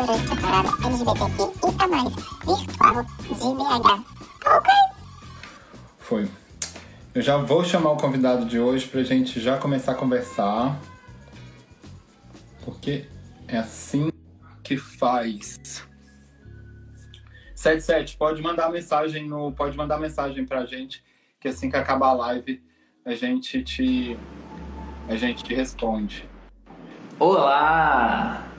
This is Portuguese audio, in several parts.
durante a parada LGBTQ e a mais virtual de BH. Ok? Foi. Eu já vou chamar o convidado de hoje pra gente já começar a conversar. Porque é assim que faz. 77, pode mandar mensagem no, pode mandar mensagem pra gente, que assim que acabar a live, a gente te a gente te responde. Olá!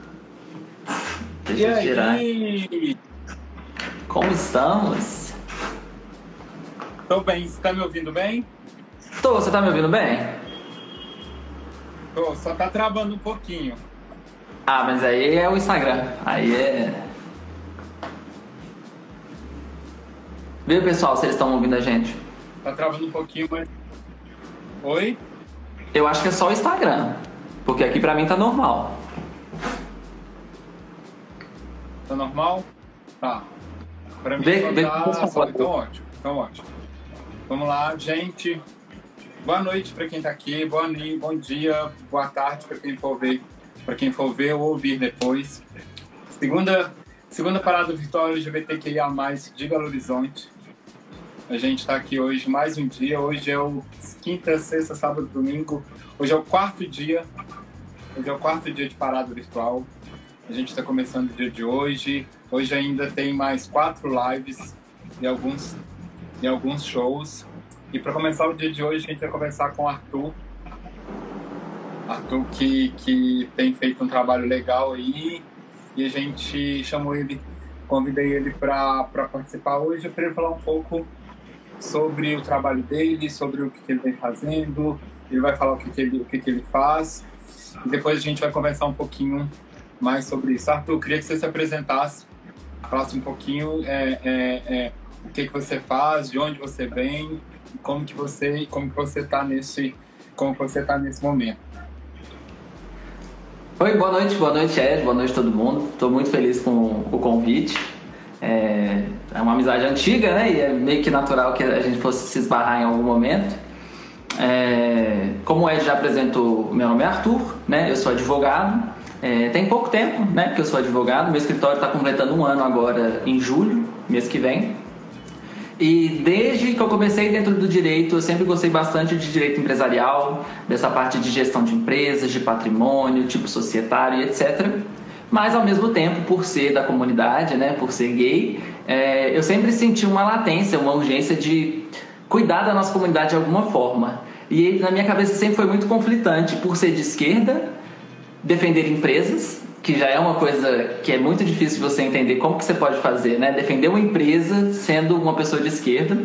Deixa e eu tirar. aí? Como estamos? Tô bem, você tá me ouvindo bem? Tô, você tá me ouvindo bem? Tô, só tá travando um pouquinho. Ah, mas aí é o Instagram. Aí é. Vê pessoal se eles estão ouvindo a gente. Tá travando um pouquinho, mas. Oi? Eu acho que é só o Instagram. Porque aqui pra mim tá normal. Tá normal? Tá. Pra mim só vê- tá... favor. só- Então ótimo, então ótimo. Vamos lá, gente. Boa noite pra quem tá aqui, boa ni- bom dia, boa tarde pra quem for ver, para quem for ver ou ouvir depois. Segunda, segunda parada virtual LGBTQIA+, de Belo Horizonte. A gente tá aqui hoje mais um dia, hoje é o quinta, sexta, sábado, domingo. Hoje é o quarto dia, hoje é o quarto dia de parada virtual. A gente está começando o dia de hoje. Hoje ainda tem mais quatro lives e alguns, e alguns shows. E para começar o dia de hoje, a gente vai conversar com o Arthur. Arthur que, que tem feito um trabalho legal aí. E a gente chamou ele, convidei ele para participar hoje para ele falar um pouco sobre o trabalho dele, sobre o que, que ele vem fazendo. Ele vai falar o que, que, ele, o que, que ele faz. E depois a gente vai conversar um pouquinho mais sobre isso. Arthur, queria que você se apresentasse, falasse um pouquinho é, é, é, o que, que você faz, de onde você vem, como que você como que você está nesse como você tá nesse momento. Oi, boa noite, boa noite Ed, boa noite todo mundo. Estou muito feliz com o convite. É, é uma amizade antiga, né? E é meio que natural que a gente fosse se esbarrar em algum momento. É, como o Ed já apresentou, meu nome é Arthur, né? Eu sou advogado. É, tem pouco tempo, né? Que eu sou advogado. Meu escritório está completando um ano agora em julho, mês que vem. E desde que eu comecei dentro do direito, eu sempre gostei bastante de direito empresarial, dessa parte de gestão de empresas, de patrimônio, tipo societário etc. Mas ao mesmo tempo, por ser da comunidade, né, por ser gay, é, eu sempre senti uma latência, uma urgência de cuidar da nossa comunidade de alguma forma. E na minha cabeça sempre foi muito conflitante por ser de esquerda, defender empresas, que já é uma coisa que é muito difícil de você entender como que você pode fazer, né? Defender uma empresa sendo uma pessoa de esquerda.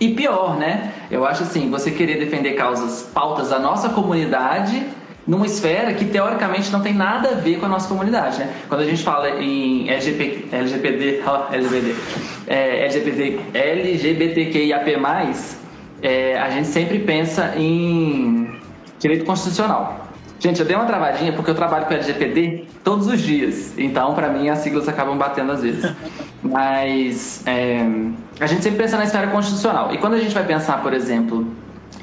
E pior, né? Eu acho assim, você querer defender causas, pautas da nossa comunidade numa esfera que teoricamente não tem nada a ver com a nossa comunidade, né? Quando a gente fala em LGBT, LGBT, ó, LGBT, é, LGBT, LGBTQIAP+, é, a gente sempre pensa em direito constitucional. Gente, eu dei uma travadinha porque eu trabalho com LGPD todos os dias. Então, para mim, as siglas acabam batendo às vezes. Mas é, a gente sempre pensa na esfera constitucional. E quando a gente vai pensar, por exemplo,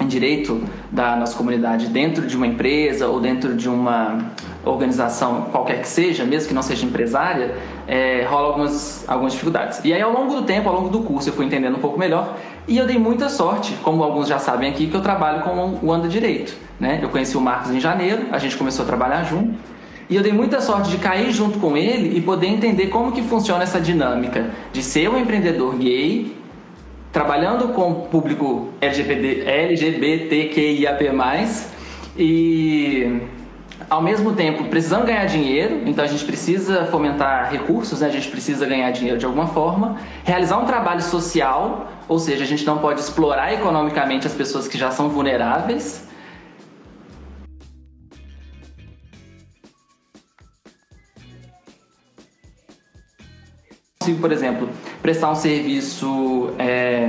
em direito da nossa comunidade dentro de uma empresa ou dentro de uma organização qualquer que seja, mesmo que não seja empresária, é, rola algumas, algumas dificuldades. E aí, ao longo do tempo, ao longo do curso, eu fui entendendo um pouco melhor e eu dei muita sorte, como alguns já sabem aqui, que eu trabalho com o Anda Direito. Né? Eu conheci o Marcos em janeiro, a gente começou a trabalhar junto. E eu dei muita sorte de cair junto com ele e poder entender como que funciona essa dinâmica de ser um empreendedor gay, trabalhando com o público LGBT, LGBTQIAP+, e ao mesmo tempo precisando ganhar dinheiro, então a gente precisa fomentar recursos, né? a gente precisa ganhar dinheiro de alguma forma, realizar um trabalho social, ou seja, a gente não pode explorar economicamente as pessoas que já são vulneráveis. Consigo, por exemplo, prestar um serviço é,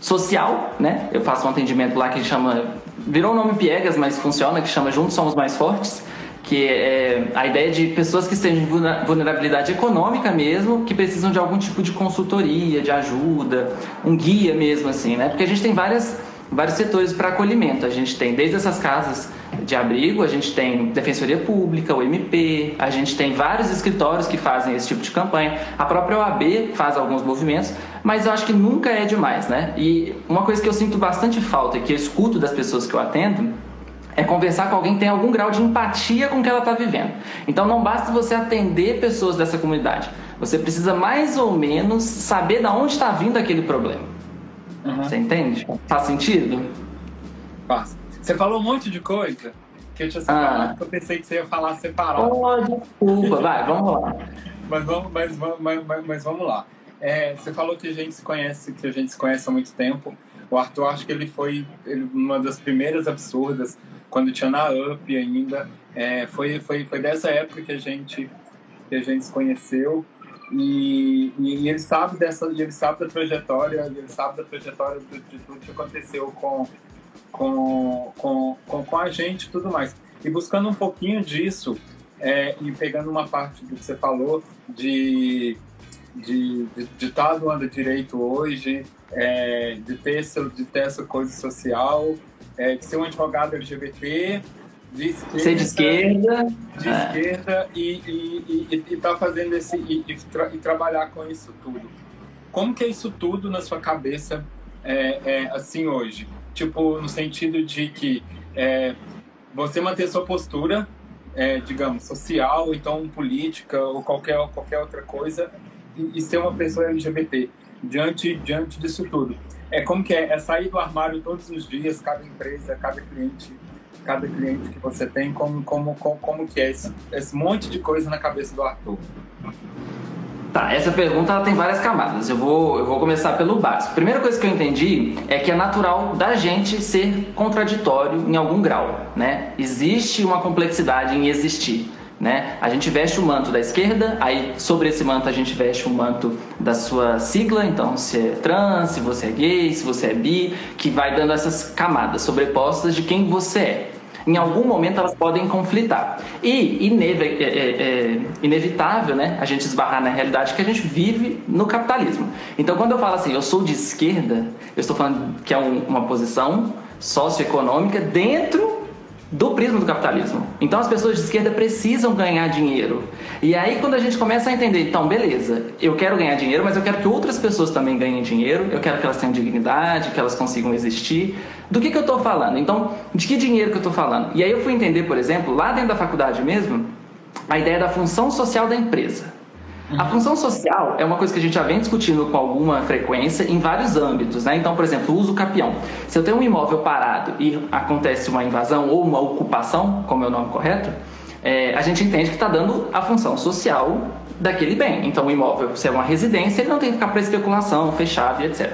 social, né? Eu faço um atendimento lá que chama virou o nome Piegas, mas funciona, que chama Juntos Somos Mais Fortes, que é a ideia de pessoas que estejam em vulnerabilidade econômica mesmo, que precisam de algum tipo de consultoria, de ajuda, um guia mesmo, assim, né? Porque a gente tem várias vários setores para acolhimento. A gente tem desde essas casas de abrigo, a gente tem Defensoria Pública, o MP, a gente tem vários escritórios que fazem esse tipo de campanha, a própria OAB faz alguns movimentos, mas eu acho que nunca é demais, né? E uma coisa que eu sinto bastante falta e que eu escuto das pessoas que eu atendo é conversar com alguém que tem algum grau de empatia com o que ela está vivendo. Então não basta você atender pessoas dessa comunidade, você precisa mais ou menos saber de onde está vindo aquele problema. Uhum. Você entende? Faz sentido? Faz. Você falou um monte de coisa que eu tinha separado, ah. eu pensei que você ia falar separado. Oh, desculpa, vai, vamos lá. mas, vamos, mas, mas, mas, mas vamos lá. É, você falou que a gente se conhece, que a gente se conhece há muito tempo. O Arthur, acho que ele foi ele, uma das primeiras absurdas, quando tinha na UP ainda. É, foi, foi, foi dessa época que a gente, que a gente se conheceu. E, e, ele sabe dessa, ele sabe da trajetória, ele sabe da trajetória de, de tudo que aconteceu com, com, com, com, com a gente e tudo mais. E buscando um pouquinho disso, é, e pegando uma parte do que você falou de de, estar tá no anda direito hoje, é, de, ter essa, de ter essa coisa social, é, de ser um advogado LGBT, de esquerda, ser de esquerda, de é. esquerda e estar tá fazendo esse e, e, tra, e, trabalhar com isso tudo. Como que é isso tudo na sua cabeça é, é assim hoje? Tipo, no sentido de que é, você manter sua postura, é, digamos, social, então política ou qualquer, qualquer outra coisa, e, e, ser uma pessoa LGBT diante, diante disso tudo. É como que é, é sair do armário todos os dias, cada empresa, cada cliente, cada cliente que você tem, como, como, como, como que é esse, esse monte de coisa na cabeça do Arthur. Tá, essa pergunta ela tem várias camadas. Eu vou, eu vou começar pelo básico. Primeira coisa que eu entendi é que é natural da gente ser contraditório em algum grau, né? Existe uma complexidade em existir. Né? A gente veste o manto da esquerda, aí sobre esse manto a gente veste o manto da sua sigla, então se é trans, se você é gay, se você é bi, que vai dando essas camadas sobrepostas de quem você é em algum momento elas podem conflitar. E ineve é, é, é, inevitável né, a gente esbarrar na realidade que a gente vive no capitalismo. Então, quando eu falo assim, eu sou de esquerda, eu estou falando que é um, uma posição socioeconômica dentro do prisma do capitalismo. Então as pessoas de esquerda precisam ganhar dinheiro. E aí quando a gente começa a entender, então beleza, eu quero ganhar dinheiro, mas eu quero que outras pessoas também ganhem dinheiro, eu quero que elas tenham dignidade, que elas consigam existir. Do que, que eu estou falando? Então, de que dinheiro que eu estou falando? E aí eu fui entender, por exemplo, lá dentro da faculdade mesmo, a ideia da função social da empresa. A função social é uma coisa que a gente já vem discutindo com alguma frequência em vários âmbitos, né? Então, por exemplo, o uso capião. Se eu tenho um imóvel parado e acontece uma invasão ou uma ocupação, como é o nome correto, é, a gente entende que está dando a função social daquele bem. Então, o imóvel, se é uma residência, ele não tem que ficar para especulação, fechado e etc.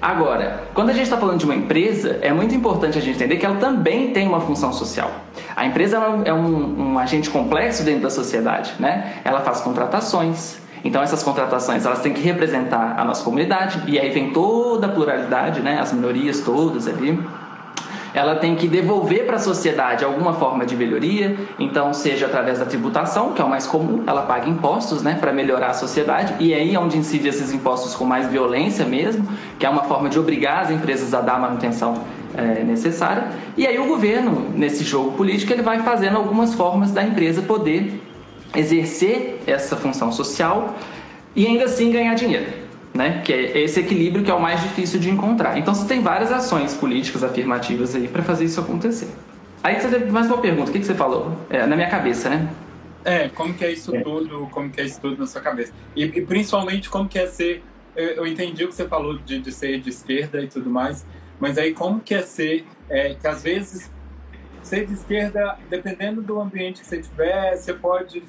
Agora, quando a gente está falando de uma empresa, é muito importante a gente entender que ela também tem uma função social. A empresa é um, um agente complexo dentro da sociedade, né? Ela faz contratações, então essas contratações elas têm que representar a nossa comunidade e aí vem toda a pluralidade, né? As minorias todas ali ela tem que devolver para a sociedade alguma forma de melhoria, então seja através da tributação, que é o mais comum, ela paga impostos, né, para melhorar a sociedade, e aí é onde incide esses impostos com mais violência mesmo, que é uma forma de obrigar as empresas a dar a manutenção é, necessária. E aí o governo, nesse jogo político, ele vai fazendo algumas formas da empresa poder exercer essa função social e ainda assim ganhar dinheiro né? Que é esse equilíbrio que é o mais difícil de encontrar. Então você tem várias ações políticas afirmativas aí para fazer isso acontecer. Aí você teve mais uma pergunta, o que, que você falou? É, na minha cabeça, né? É, como que é isso é. tudo, como que é isso tudo na sua cabeça? E, e principalmente como que é ser, eu, eu, entendi o que você falou de, de ser de esquerda e tudo mais, mas aí como que é ser, é, que às vezes ser de esquerda, dependendo do ambiente que você tiver, você pode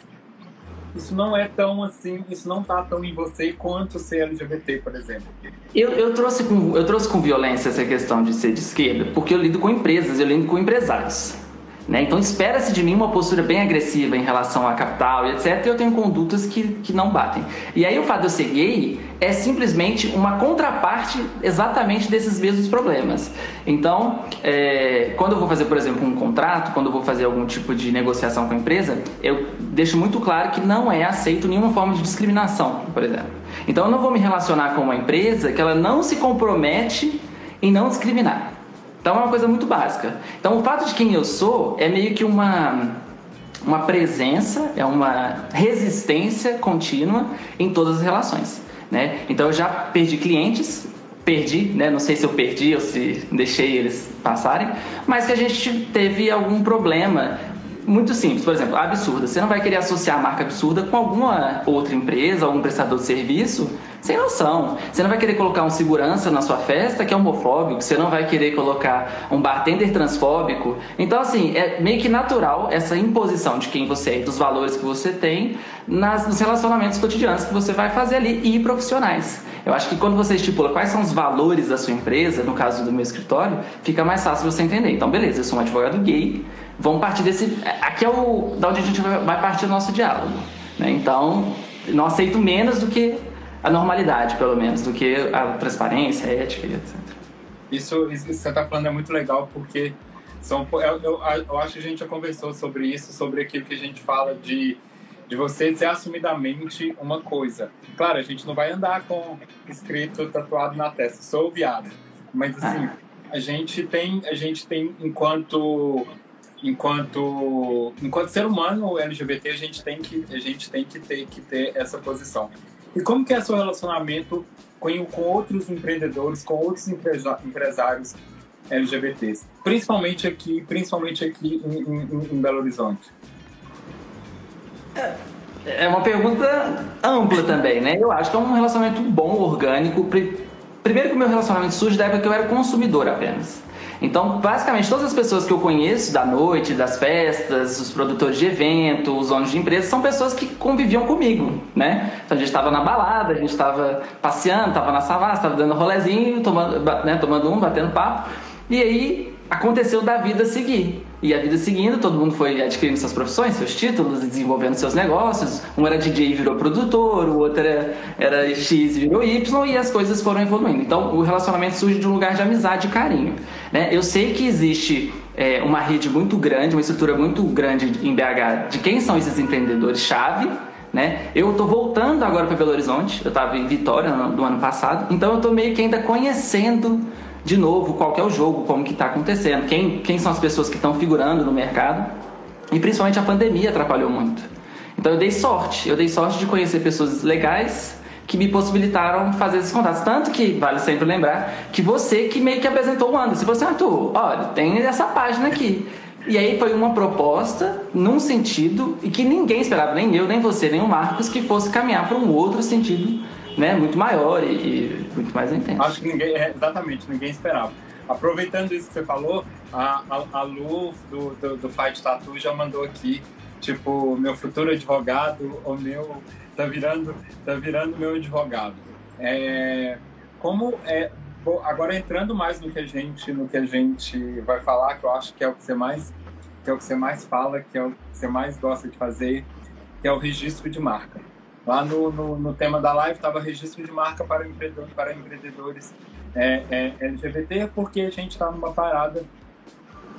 isso não é tão assim, isso não tá tão em você quanto ser LGBT, por exemplo. Eu, eu, trouxe com, eu trouxe com violência essa questão de ser de esquerda, porque eu lido com empresas, eu lido com empresários. Né? Então espera-se de mim uma postura bem agressiva em relação à capital e etc. E eu tenho condutas que, que não batem. E aí o fato de eu ser gay é simplesmente uma contraparte exatamente desses mesmos problemas. Então, é, quando eu vou fazer, por exemplo, um contrato, quando eu vou fazer algum tipo de negociação com a empresa, eu deixo muito claro que não é aceito nenhuma forma de discriminação, por exemplo. Então eu não vou me relacionar com uma empresa que ela não se compromete em não discriminar. Então é uma coisa muito básica. Então o fato de quem eu sou é meio que uma uma presença, é uma resistência contínua em todas as relações. Né? Então eu já perdi clientes, perdi, né? não sei se eu perdi ou se deixei eles passarem, mas que a gente teve algum problema muito simples, por exemplo, absurda. Você não vai querer associar a marca absurda com alguma outra empresa, algum prestador de serviço sem noção. Você não vai querer colocar um segurança na sua festa que é homofóbico, você não vai querer colocar um bartender transfóbico. Então, assim, é meio que natural essa imposição de quem você é dos valores que você tem nas, nos relacionamentos cotidianos que você vai fazer ali e profissionais. Eu acho que quando você estipula quais são os valores da sua empresa, no caso do meu escritório, fica mais fácil você entender. Então, beleza, eu sou um advogado gay, vamos partir desse. Aqui é o da onde a gente vai partir do nosso diálogo. Né? Então, não aceito menos do que a normalidade, pelo menos, do que a transparência, a ética e etc. Isso, isso que você está falando é muito legal porque são, eu, eu, eu, acho que a gente já conversou sobre isso, sobre aquilo que a gente fala de, de você ser assumidamente uma coisa. Claro, a gente não vai andar com escrito tatuado na testa, sou viado. Mas assim, ah. a gente tem, a gente tem enquanto enquanto enquanto ser humano LGBT a gente tem que a gente tem que ter que ter essa posição e como que é seu relacionamento com, com outros empreendedores, com outros empresários LGBTs, principalmente aqui, principalmente aqui em, em, em Belo Horizonte? É, é uma pergunta ampla também, né? Eu acho que é um relacionamento bom, orgânico. Primeiro que o meu relacionamento surge da época que eu era consumidor apenas. Então, basicamente, todas as pessoas que eu conheço da noite, das festas, os produtores de eventos, os donos de empresas, são pessoas que conviviam comigo, né? Então, a gente estava na balada, a gente estava passeando, estava na savana, estava dando rolezinho, tomando, né, tomando um, batendo papo. E aí, aconteceu da vida seguir. E a vida seguindo, todo mundo foi adquirindo suas profissões, seus títulos, desenvolvendo seus negócios. Um era DJ e virou produtor, o outro era, era X e virou Y, e as coisas foram evoluindo. Então, o relacionamento surge de um lugar de amizade e carinho. Né? Eu sei que existe é, uma rede muito grande, uma estrutura muito grande em BH de quem são esses empreendedores-chave. Né? Eu estou voltando agora para Belo Horizonte, eu estava em Vitória no, no ano passado, então eu estou meio que ainda conhecendo de novo qual é o jogo, como que está acontecendo, quem, quem são as pessoas que estão figurando no mercado. E principalmente a pandemia atrapalhou muito. Então eu dei sorte, eu dei sorte de conhecer pessoas legais que me possibilitaram fazer esses contatos. Tanto que, vale sempre lembrar, que você que meio que apresentou o Anderson. Você, Arthur, olha, tem essa página aqui. E aí foi uma proposta num sentido e que ninguém esperava, nem eu, nem você, nem o Marcos, que fosse caminhar para um outro sentido né, muito maior e, e muito mais intenso. Acho que ninguém, é, exatamente, ninguém esperava. Aproveitando isso que você falou, a, a, a Lu do, do, do Fight Tattoo já mandou aqui, tipo, meu futuro advogado, o meu, tá virando, tá virando meu advogado. É, como é, agora entrando mais no que a gente, no que a gente vai falar, que eu acho que é o que você mais, que é o que você mais fala, que é o que você mais gosta de fazer, que é o registro de marca. Lá no, no, no tema da live estava registro de marca para, empreendedor, para empreendedores é, é, LGBT, porque a gente está numa parada,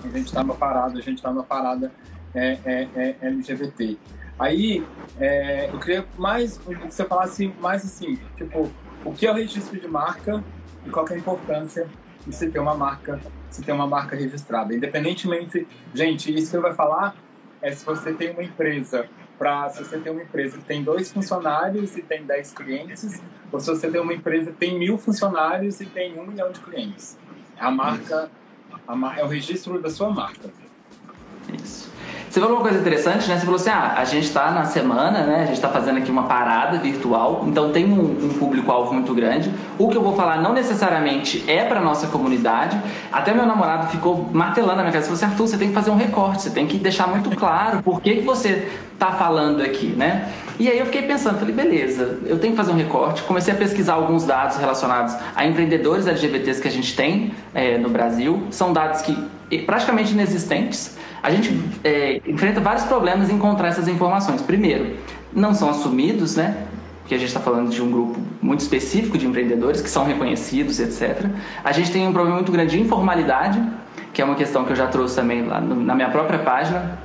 a gente está numa parada, a gente está numa parada é, é, é LGBT. Aí é, eu queria mais que você falasse mais assim, tipo, o que é o registro de marca e qual é a importância de você ter uma marca, se ter uma marca registrada. Independentemente, gente, isso que eu vou falar é se você tem uma empresa para se você tem uma empresa que tem dois funcionários e tem dez clientes, ou se você tem uma empresa que tem mil funcionários e tem um milhão de clientes. A marca, a, é o registro da sua marca. Isso. Você falou uma coisa interessante, né? Você falou assim: ah, a gente está na semana, né? A gente está fazendo aqui uma parada virtual, então tem um, um público-alvo muito grande. O que eu vou falar não necessariamente é para nossa comunidade. Até meu namorado ficou martelando na minha casa: você, Arthur, você tem que fazer um recorte, você tem que deixar muito claro por que, que você está falando aqui, né? E aí eu fiquei pensando, falei, beleza, eu tenho que fazer um recorte. Comecei a pesquisar alguns dados relacionados a empreendedores LGBTs que a gente tem é, no Brasil. São dados que praticamente inexistentes a gente é, enfrenta vários problemas em encontrar essas informações. Primeiro, não são assumidos, né? Porque a gente está falando de um grupo muito específico de empreendedores que são reconhecidos, etc. A gente tem um problema muito grande de informalidade, que é uma questão que eu já trouxe também lá no, na minha própria página.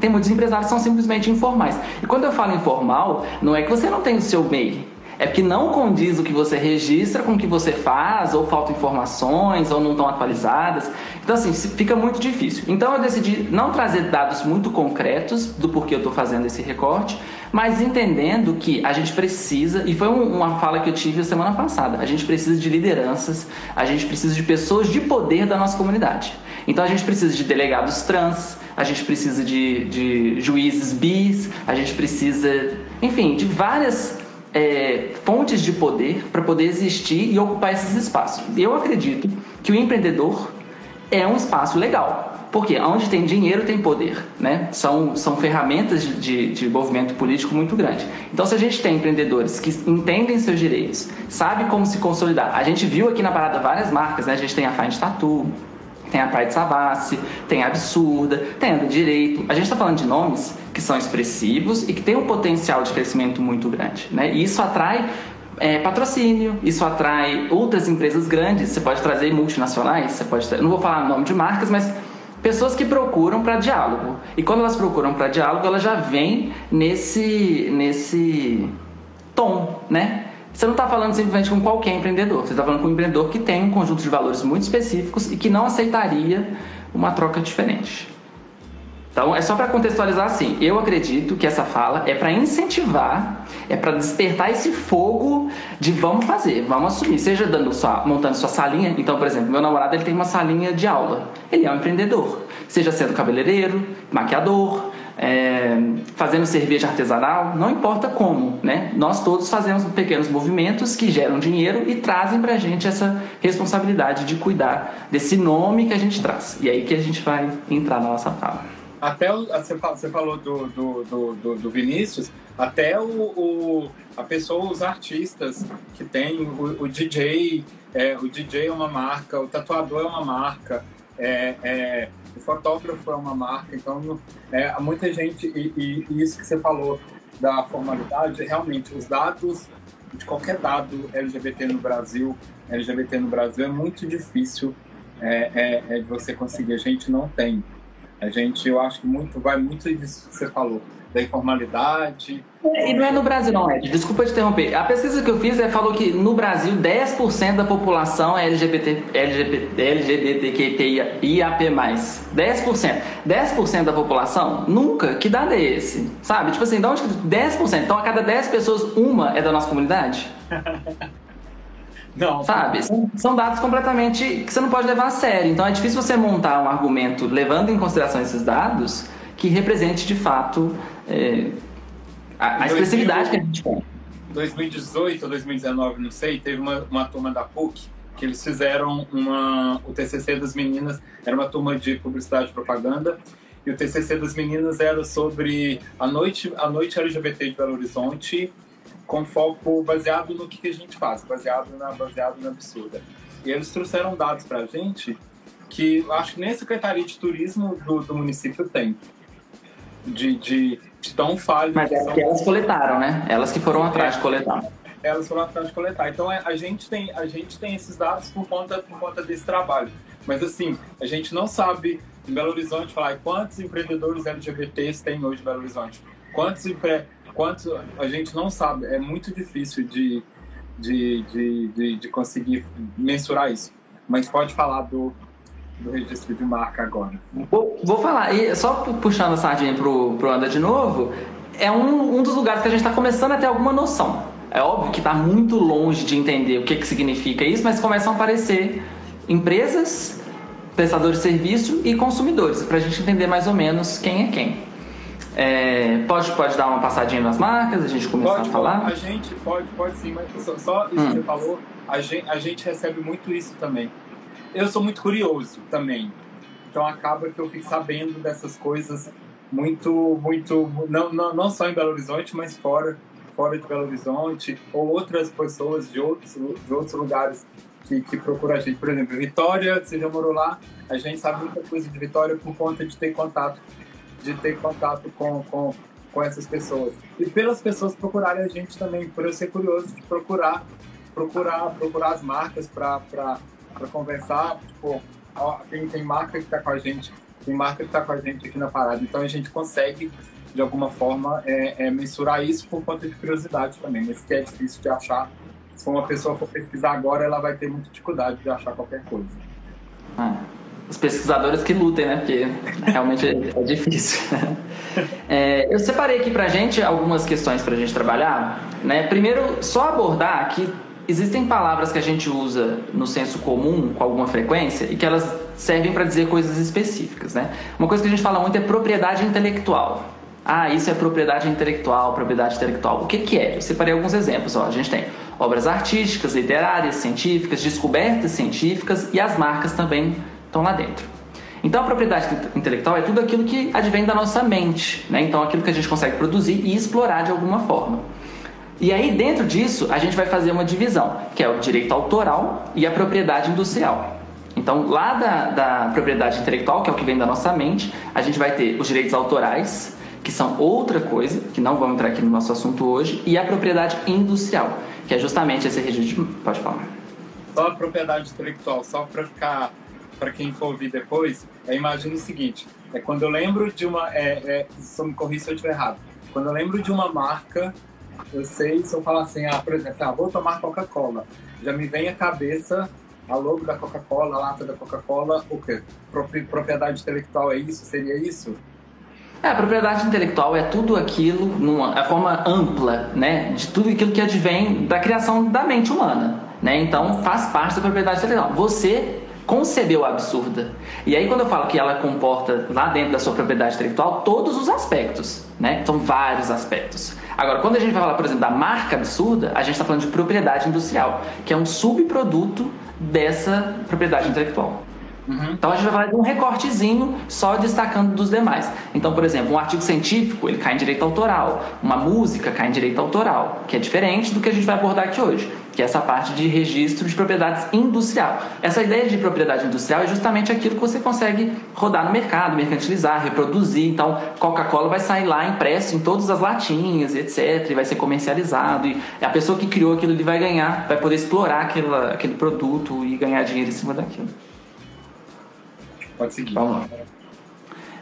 Tem muitos empresários que são simplesmente informais. E quando eu falo informal, não é que você não tem o seu MEI, É porque não condiz o que você registra com o que você faz, ou faltam informações, ou não estão atualizadas. Então, assim, fica muito difícil. Então, eu decidi não trazer dados muito concretos do porquê eu estou fazendo esse recorte, mas entendendo que a gente precisa, e foi uma fala que eu tive semana passada, a gente precisa de lideranças, a gente precisa de pessoas de poder da nossa comunidade. Então, a gente precisa de delegados trans, a gente precisa de, de juízes bis, a gente precisa, enfim, de várias é, fontes de poder para poder existir e ocupar esses espaços. Eu acredito que o empreendedor é um espaço legal. Porque onde tem dinheiro tem poder, né? São, são ferramentas de, de, de movimento político muito grande. Então, se a gente tem empreendedores que entendem seus direitos, sabe como se consolidar. A gente viu aqui na parada várias marcas, né? A gente tem a Find Tattoo, tem a Pride Savassi, tem a Absurda, tem a do Direito. A gente está falando de nomes que são expressivos e que têm um potencial de crescimento muito grande. Né? E isso atrai é, patrocínio, isso atrai outras empresas grandes. Você pode trazer multinacionais, você pode. Não vou falar o nome de marcas, mas pessoas que procuram para diálogo. E quando elas procuram para diálogo, elas já vêm nesse nesse tom, né? Você não está falando simplesmente com qualquer empreendedor, você está falando com um empreendedor que tem um conjunto de valores muito específicos e que não aceitaria uma troca diferente. Então, é só para contextualizar assim. Eu acredito que essa fala é para incentivar, é para despertar esse fogo de vamos fazer, vamos assumir. Seja dando sua, montando sua salinha. Então, por exemplo, meu namorado ele tem uma salinha de aula. Ele é um empreendedor. Seja sendo cabeleireiro, maquiador, é, fazendo cerveja artesanal, não importa como, né? Nós todos fazemos pequenos movimentos que geram dinheiro e trazem para a gente essa responsabilidade de cuidar desse nome que a gente traz. E aí que a gente vai entrar na nossa fala. Até você falou do, do, do, do, Vinícius, até o, o, a pessoa, os artistas que tem, o, o DJ, é, o DJ é uma marca, o tatuador é uma marca, é, é, o fotógrafo é uma marca, então é, muita gente, e, e, isso que você falou da formalidade, realmente, os dados, de qualquer dado LGBT no Brasil, LGBT no Brasil é muito difícil é, é, é de você conseguir, a gente não tem. A gente, eu acho que muito, vai muito disso que você falou, da informalidade. E não é no Brasil, não, Ed. Desculpa te interromper. A pesquisa que eu fiz é, falou que no Brasil 10% da população é LGBT, LGBT, LGBTQIAP+. 10%. 10% da população? Nunca. Que dado é esse? Sabe? Tipo assim, de onde 10%? Então a cada 10 pessoas, uma é da nossa comunidade? Não. Sabe? São, são, dados completamente que você não pode levar a sério. Então é difícil você montar um argumento levando em consideração esses dados que represente de fato é, a, a expressividade que a gente tem. 2018 ou 2019, não sei, teve uma, uma turma da PUC que eles fizeram uma. O TCC das meninas era uma turma de publicidade e propaganda. E o TCC das meninas era sobre a noite, a noite LGBT de Belo Horizonte com foco baseado no que a gente faz, baseado na, baseado na absurda. E eles trouxeram dados para a gente que acho que nem a Secretaria de Turismo do, do município tem. De, de, de tão falho. Mas é que elas coletaram, né? Elas que foram atrás de coletar. Elas foram atrás de coletar. Então é, a gente tem, a gente tem esses dados por conta, por conta desse trabalho. Mas assim, a gente não sabe em Belo Horizonte falar quantos empreendedores LGBTs tem hoje em Belo Horizonte. Quantos empre quanto a gente não sabe, é muito difícil de, de, de, de, de conseguir mensurar isso. Mas pode falar do, do registro de marca agora. Vou, vou falar, e só puxando a sardinha pro, pro Anda de novo, é um, um dos lugares que a gente está começando a ter alguma noção. É óbvio que está muito longe de entender o que, que significa isso, mas começam a aparecer empresas, prestadores de serviço e consumidores, para a gente entender mais ou menos quem é quem. É, pode, pode dar uma passadinha nas marcas, a gente começar pode, a falar? A gente pode, pode sim, mas só, só isso hum. que você falou, a gente, a gente recebe muito isso também. Eu sou muito curioso também, então acaba que eu fico sabendo dessas coisas muito, muito, não, não, não só em Belo Horizonte, mas fora, fora de Belo Horizonte, ou outras pessoas de outros, de outros lugares que, que procuram a gente. Por exemplo, Vitória, você já morou lá, a gente sabe muita coisa de Vitória por conta de ter contato de ter contato com, com, com essas pessoas. E pelas pessoas procurarem a gente também, por eu ser curioso de procurar, procurar, procurar as marcas para conversar. Tipo, tem, tem marca que está com a gente, tem marca que está com a gente aqui na parada. Então a gente consegue de alguma forma, é, é, mensurar isso por conta de curiosidade também, mas que é difícil de achar. Se uma pessoa for pesquisar agora, ela vai ter muita dificuldade de achar qualquer coisa. Ah, os pesquisadores que lutem, né? Porque realmente é, é difícil. É, eu separei aqui pra gente algumas questões pra gente trabalhar. Né? Primeiro, só abordar que existem palavras que a gente usa no senso comum com alguma frequência e que elas servem para dizer coisas específicas, né? Uma coisa que a gente fala muito é propriedade intelectual. Ah, isso é propriedade intelectual, propriedade intelectual. O que, que é? Eu separei alguns exemplos. Ó. A gente tem obras artísticas, literárias, científicas, descobertas científicas e as marcas também estão lá dentro. Então, a propriedade intelectual é tudo aquilo que advém da nossa mente, né? Então, aquilo que a gente consegue produzir e explorar de alguma forma. E aí, dentro disso, a gente vai fazer uma divisão, que é o direito autoral e a propriedade industrial. Então, lá da, da propriedade intelectual, que é o que vem da nossa mente, a gente vai ter os direitos autorais, que são outra coisa, que não vamos entrar aqui no nosso assunto hoje, e a propriedade industrial, que é justamente esse registro. De... Pode falar. Só a propriedade intelectual, só para ficar, para quem for ouvir depois, é, imagine o seguinte: é quando eu lembro de uma. É, é, só me corrija se eu estiver errado. Quando eu lembro de uma marca, eu sei se eu falar assim, ah, por exemplo, ah, vou tomar Coca-Cola, já me vem à cabeça a logo da Coca-Cola, a lata da Coca-Cola, o quê? Propriedade intelectual é isso? Seria isso? É, a propriedade intelectual é tudo aquilo, numa a forma ampla, né, de tudo aquilo que advém da criação da mente humana, né? Então faz parte da propriedade intelectual. Você concebeu a absurda. E aí quando eu falo que ela comporta lá dentro da sua propriedade intelectual todos os aspectos, né? São vários aspectos. Agora, quando a gente vai falar, por exemplo, da marca absurda, a gente está falando de propriedade industrial, que é um subproduto dessa propriedade intelectual. Uhum. Então a gente vai falar de um recortezinho só destacando dos demais. Então, por exemplo, um artigo científico ele cai em direito autoral, uma música cai em direito autoral, que é diferente do que a gente vai abordar aqui hoje, que é essa parte de registro de propriedades industrial. Essa ideia de propriedade industrial é justamente aquilo que você consegue rodar no mercado, mercantilizar, reproduzir. Então, Coca-Cola vai sair lá impresso em todas as latinhas, etc, e vai ser comercializado e a pessoa que criou aquilo ele vai ganhar, vai poder explorar aquela, aquele produto e ganhar dinheiro em cima daquilo. Pode seguir. Vamos lá.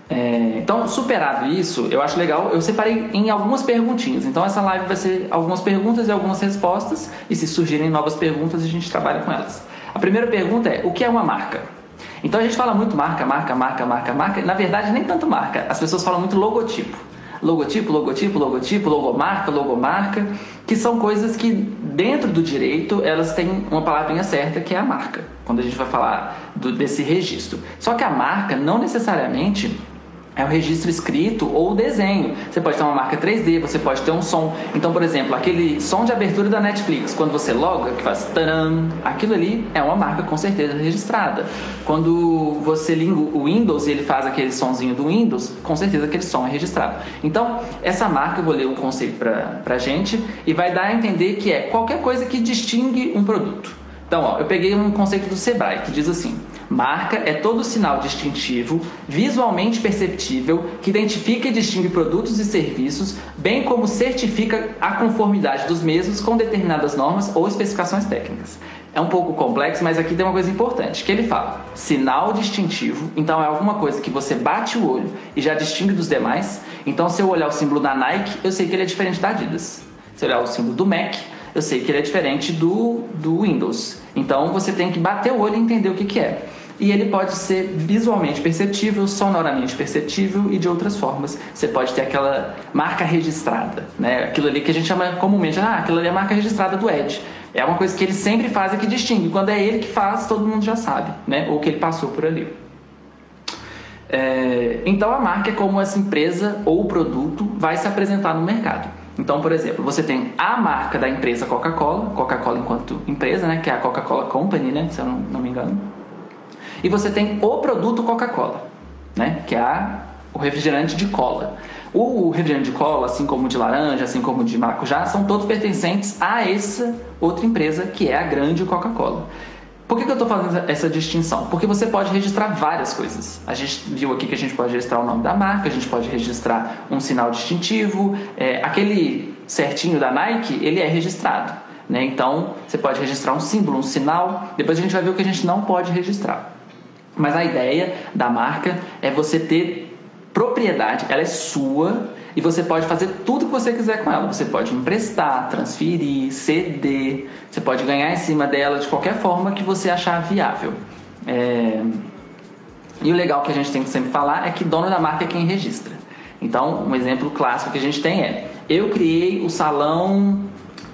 É, então, superado isso, eu acho legal. Eu separei em algumas perguntinhas. Então, essa live vai ser algumas perguntas e algumas respostas. E se surgirem novas perguntas, a gente trabalha com elas. A primeira pergunta é: o que é uma marca? Então, a gente fala muito marca, marca, marca, marca, marca. Na verdade, nem tanto marca. As pessoas falam muito logotipo logotipo, logotipo, logotipo, logomarca, logomarca, que são coisas que dentro do direito elas têm uma palavrinha certa que é a marca, quando a gente vai falar do, desse registro. Só que a marca não necessariamente é o registro escrito ou o desenho. Você pode ter uma marca 3D, você pode ter um som. Então, por exemplo, aquele som de abertura da Netflix, quando você loga, que faz taram, aquilo ali é uma marca com certeza registrada. Quando você liga o Windows e ele faz aquele sonzinho do Windows, com certeza aquele som é registrado. Então, essa marca, eu vou ler o conceito para a gente e vai dar a entender que é qualquer coisa que distingue um produto. Então, ó, eu peguei um conceito do Sebrae que diz assim: marca é todo sinal distintivo, visualmente perceptível, que identifica e distingue produtos e serviços, bem como certifica a conformidade dos mesmos com determinadas normas ou especificações técnicas. É um pouco complexo, mas aqui tem uma coisa importante, que ele fala: sinal distintivo, então é alguma coisa que você bate o olho e já distingue dos demais. Então, se eu olhar o símbolo da Nike, eu sei que ele é diferente da Adidas. Se eu olhar o símbolo do Mac, eu sei que ele é diferente do, do Windows. Então você tem que bater o olho e entender o que, que é. E ele pode ser visualmente perceptível, sonoramente perceptível e de outras formas. Você pode ter aquela marca registrada, né? Aquilo ali que a gente chama comumente, ah, aquilo ali é a marca registrada do Ed. É uma coisa que ele sempre faz e que distingue. Quando é ele que faz, todo mundo já sabe, né? Ou que ele passou por ali. É, então a marca é como essa empresa ou produto vai se apresentar no mercado. Então, por exemplo, você tem a marca da empresa Coca-Cola, Coca-Cola enquanto empresa, né, que é a Coca-Cola Company, né, se eu não, não me engano. E você tem o produto Coca-Cola, né, que é a, o refrigerante de cola. O refrigerante de cola, assim como o de laranja, assim como o de maracujá, são todos pertencentes a essa outra empresa que é a grande Coca-Cola. Por que, que eu estou fazendo essa distinção? Porque você pode registrar várias coisas. A gente viu aqui que a gente pode registrar o nome da marca, a gente pode registrar um sinal distintivo, é, aquele certinho da Nike, ele é registrado. Né? Então, você pode registrar um símbolo, um sinal. Depois a gente vai ver o que a gente não pode registrar. Mas a ideia da marca é você ter propriedade, ela é sua e você pode fazer tudo que você quiser com ela. Você pode emprestar, transferir, ceder, você pode ganhar em cima dela de qualquer forma que você achar viável. É... E o legal que a gente tem que sempre falar é que dono da marca é quem registra. Então, um exemplo clássico que a gente tem é: eu criei o salão,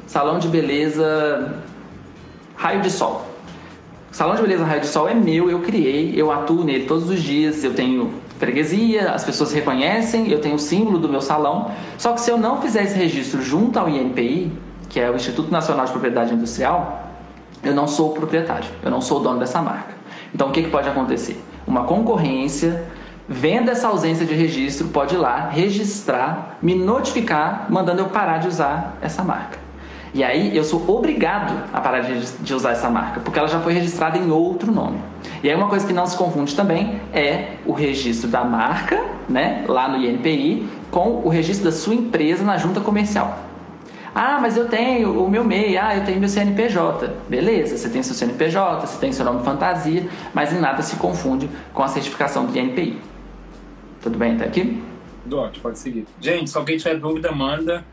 salão de beleza Raio de Sol. O salão de beleza Raio de Sol é meu, eu criei, eu atuo nele todos os dias, eu tenho freguesia, as pessoas reconhecem, eu tenho o símbolo do meu salão. Só que se eu não fizer esse registro junto ao INPI, que é o Instituto Nacional de Propriedade Industrial, eu não sou o proprietário, eu não sou o dono dessa marca. Então o que, que pode acontecer? Uma concorrência, vendo essa ausência de registro, pode ir lá, registrar, me notificar, mandando eu parar de usar essa marca. E aí eu sou obrigado a parar de, usar essa marca, porque ela já foi registrada em outro nome. E aí uma coisa que não se confunde também é o registro da marca, né, lá no INPI, com o registro da sua empresa na junta comercial. Ah, mas eu tenho o meu MEI, ah, eu tenho meu CNPJ. Beleza, você tem seu CNPJ, você tem seu nome fantasia, mas em nada se confunde com a certificação do INPI. Tudo bem até aqui? Dote, pode seguir. Gente, se alguém tiver dúvida, manda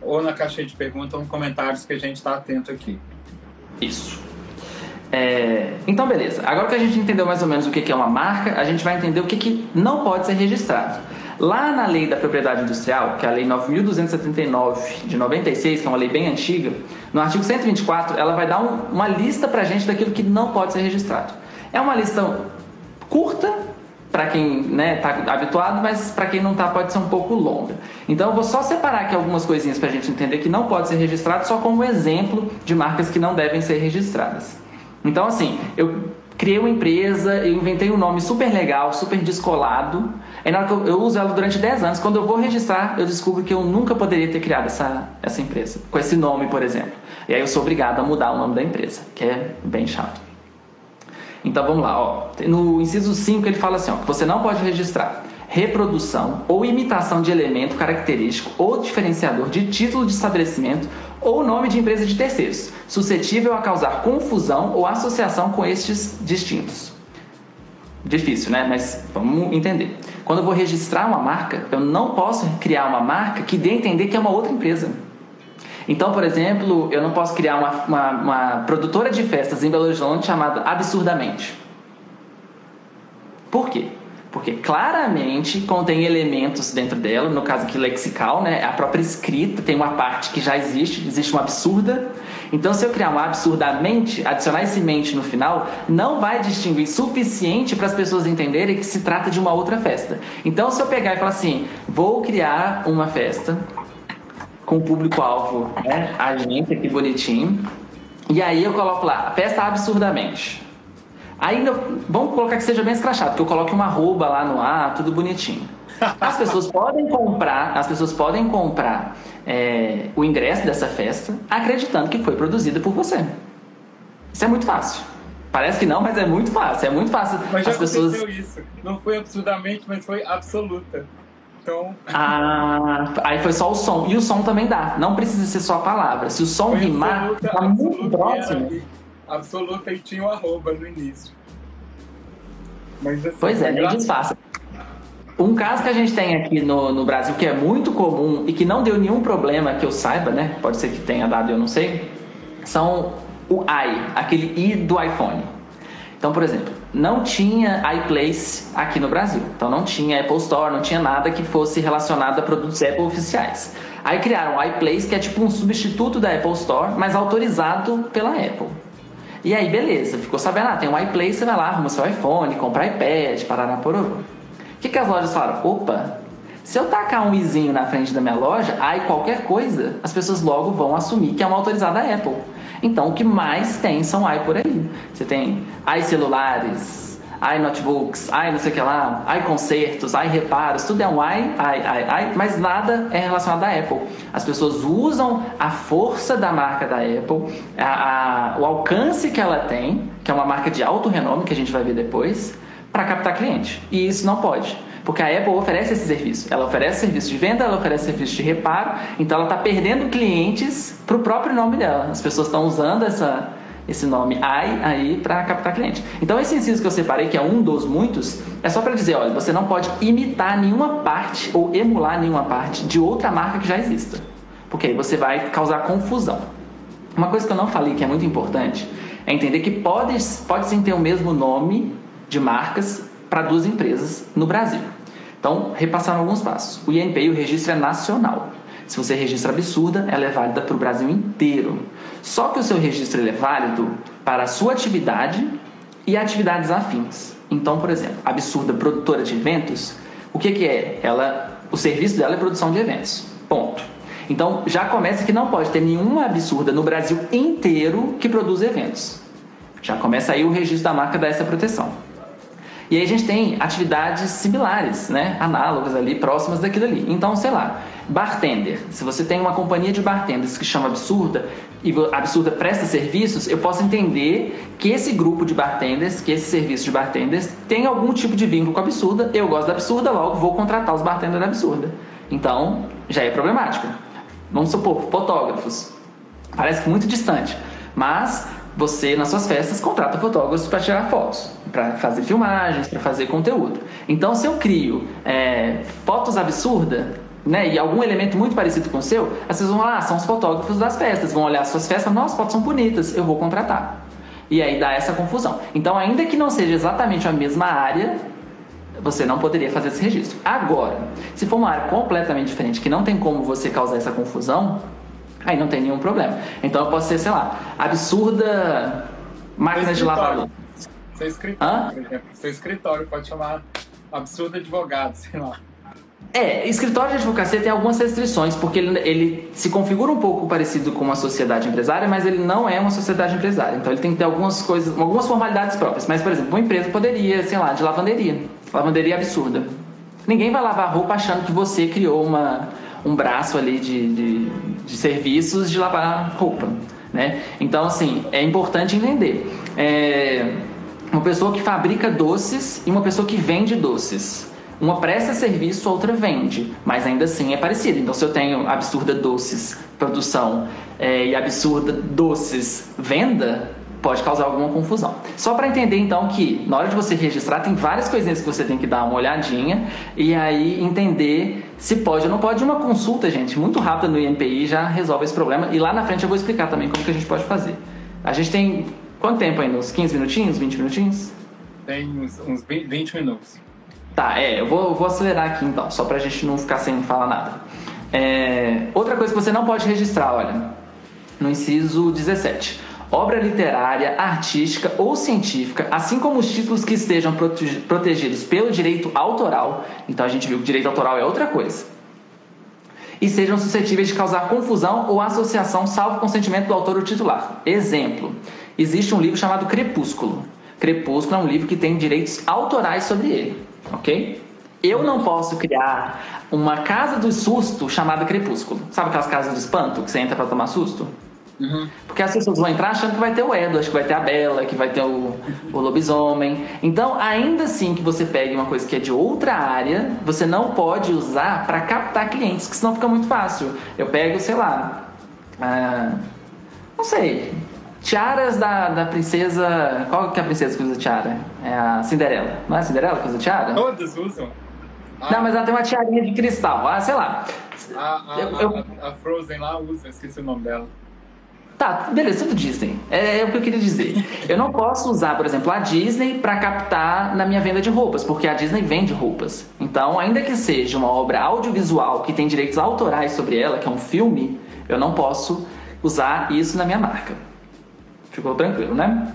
ou na caixa de perguntas ou nos comentários que a gente está atento aqui. Isso. É, então, beleza. Agora que a gente entendeu mais ou menos o que é uma marca, a gente vai entender o que, que não pode ser registrado. Lá na lei da propriedade industrial, que é a lei 9.279 de 96, que é uma lei bem antiga, no artigo 124, ela vai dar um, uma lista para a gente daquilo que não pode ser registrado. É uma lista curta, para quem está né, tá habituado, mas para quem não está pode ser um pouco longa. Então eu vou só separar aqui algumas coisinhas para a gente entender que não pode ser registrado, só como exemplo de marcas que não devem ser registradas. Então assim, eu criei uma empresa, eu inventei um nome super legal, super descolado. Aí na hora que eu, eu uso ela durante 10 anos, quando eu vou registrar, eu descubro que eu nunca poderia ter criado essa, essa empresa, com esse nome, por exemplo. E aí eu sou obrigado a mudar o nome da empresa, que é bem chato. Então vamos lá, ó. no inciso 5 ele fala assim, ó, você não pode registrar reprodução ou imitação de elemento característico ou diferenciador de título de estabelecimento ou nome de empresa de terceiros, suscetível a causar confusão ou associação com estes distintos. Difícil, né? Mas vamos entender. Quando eu vou registrar uma marca, eu não posso criar uma marca que dê a entender que é uma outra empresa. Então, por exemplo, eu não posso criar uma, uma, uma produtora de festas em Belo Horizonte chamada Absurdamente. Por quê? Porque claramente contém elementos dentro dela, no caso aqui lexical, né? A própria escrita tem uma parte que já existe, existe uma absurda. Então, se eu criar um absurdamente, adicionar esse mente no final, não vai distinguir suficiente para as pessoas entenderem que se trata de uma outra festa. Então, se eu pegar e falar assim, vou criar uma festa com o público-alvo, né? A gente aqui bonitinho. E aí eu coloco lá, festa absurdamente. Ainda, vamos colocar que seja bem escrachado, que eu coloque uma arroba lá no ar, tudo bonitinho. As pessoas podem comprar, as pessoas podem comprar é, o ingresso dessa festa acreditando que foi produzida por você. Isso é muito fácil. Parece que não, mas é muito fácil. É muito fácil. Mas já as pessoas... isso. Não foi absurdamente, mas foi absoluta. Então. Ah, aí foi só o som. E o som também dá. Não precisa ser só a palavra. Se o som foi rimar, absoluta, tá muito próximo. Absoluta e tinha o arroba no início. Mas, assim, pois é, nem disfarça. Um caso que a gente tem aqui no, no Brasil que é muito comum e que não deu nenhum problema que eu saiba, né? Pode ser que tenha dado, eu não sei. São o i, aquele i do iPhone. Então, por exemplo, não tinha iPlace aqui no Brasil. Então não tinha Apple Store, não tinha nada que fosse relacionado a produtos Apple oficiais. Aí criaram o iPlace, que é tipo um substituto da Apple Store, mas autorizado pela Apple. E aí, beleza, ficou sabendo, ah, tem um iPlace, você vai lá, arruma seu iPhone, compra iPad, parará por O que, que as lojas falaram? Opa, se eu tacar um izinho na frente da minha loja, aí qualquer coisa, as pessoas logo vão assumir que é uma autorizada Apple. Então, o que mais tem são i por aí. Você tem i celulares, i notebooks, i não sei o que lá, i concertos, i reparos, tudo é um i, i, i, i, mas nada é relacionado à Apple. As pessoas usam a força da marca da Apple, a, a, o alcance que ela tem, que é uma marca de alto renome, que a gente vai ver depois, para captar cliente. E isso não pode. Porque a Apple oferece esse serviço. Ela oferece serviço de venda, ela oferece serviço de reparo, então ela está perdendo clientes para o próprio nome dela. As pessoas estão usando essa, esse nome AI aí para captar cliente. Então esse inciso que eu separei, que é um dos muitos, é só para dizer, olha, você não pode imitar nenhuma parte ou emular nenhuma parte de outra marca que já exista. Porque aí você vai causar confusão. Uma coisa que eu não falei que é muito importante é entender que pode, pode sim ter o mesmo nome de marcas para duas empresas no Brasil. Então, repassando alguns passos. O INPI, o registro é nacional. Se você registra absurda, ela é válida para o Brasil inteiro. Só que o seu registro é válido para a sua atividade e atividades afins. Então, por exemplo, absurda produtora de eventos, o que, que é? Ela, o serviço dela é produção de eventos. Ponto. Então, já começa que não pode ter nenhuma absurda no Brasil inteiro que produza eventos. Já começa aí o registro da marca dessa proteção. E aí a gente tem atividades similares, né? análogas ali, próximas daquilo ali. Então, sei lá, bartender. Se você tem uma companhia de bartenders que chama Absurda e Absurda presta serviços, eu posso entender que esse grupo de bartenders, que esse serviço de bartenders tem algum tipo de vínculo com a Absurda. Eu gosto da Absurda, logo vou contratar os bartenders da Absurda. Então, já é problemático. Vamos supor, fotógrafos. Parece muito distante. Mas você, nas suas festas, contrata fotógrafos para tirar fotos, para fazer filmagens, para fazer conteúdo. Então, se eu crio é, fotos absurdas, né, e algum elemento muito parecido com o seu, as pessoas vão lá, ah, são os fotógrafos das festas, vão olhar as suas festas, nossa, as fotos são bonitas, eu vou contratar. E aí dá essa confusão. Então, ainda que não seja exatamente a mesma área, você não poderia fazer esse registro. Agora, se for uma área completamente diferente, que não tem como você causar essa confusão, aí não tem nenhum problema. Então eu posso ser, sei lá, absurda máquina de lavar louça. Seu escritório, por exemplo. Seu escritório pode chamar absurdo advogado, sei lá. É, escritório de advocacia tem algumas restrições, porque ele, ele, se configura um pouco parecido com uma sociedade empresária, mas ele não é uma sociedade empresária. Então ele tem que ter algumas coisas, algumas formalidades próprias. Mas, por exemplo, uma empresa poderia, sei lá, de lavanderia. Lavanderia absurda. Ninguém vai lavar roupa achando que você criou uma, um braço ali de, de, de serviços de lavar roupa. Né? Então, assim, é importante entender. É uma pessoa que fabrica doces e uma pessoa que vende doces. Uma presta serviço, outra vende, mas ainda assim é parecido. Então, se eu tenho absurda doces produção é, e absurda doces venda, pode causar alguma confusão. Só para entender então que na hora de você registrar tem várias coisinhas que você tem que dar uma olhadinha e aí entender se pode ou não pode. Uma consulta, gente, muito rápida no INPI já resolve esse problema e lá na frente eu vou explicar também como que a gente pode fazer. A gente tem quanto tempo ainda? Uns 15 minutinhos, 20 minutinhos? Tem uns, uns 20 minutos. Tá, é, eu vou, vou acelerar aqui então, só pra gente não ficar sem falar nada. É, outra coisa que você não pode registrar, olha, no inciso 17 obra literária, artística ou científica, assim como os títulos que estejam protegidos pelo direito autoral, então a gente viu que direito autoral é outra coisa, e sejam suscetíveis de causar confusão ou associação salvo consentimento do autor ou titular. Exemplo: existe um livro chamado Crepúsculo. Crepúsculo é um livro que tem direitos autorais sobre ele, ok? Eu não posso criar uma casa do susto chamada Crepúsculo. Sabe aquelas casas do espanto que você entra para tomar susto? Uhum. Porque as pessoas vão entrar achando que vai ter o Edward, que vai ter a Bela, que vai ter o, o lobisomem. Então, ainda assim que você pegue uma coisa que é de outra área, você não pode usar para captar clientes, que senão fica muito fácil. Eu pego, sei lá, ah, não sei, tiaras da, da princesa. Qual que é a princesa que usa tiara? É a Cinderela. Não é a Cinderela que usa tiara? Todas usam. Ah. Não, mas ela tem uma tiarinha de cristal. Ah, sei lá. A, a, eu, a, a Frozen lá usa, esqueci o nome dela. Tá, beleza, tudo Disney. É, é, o que eu queria dizer. Eu não posso usar, por exemplo, a Disney para captar na minha venda de roupas, porque a Disney vende roupas. Então, ainda que seja uma obra audiovisual que tem direitos autorais sobre ela, que é um filme, eu não posso usar isso na minha marca. Ficou tranquilo, né?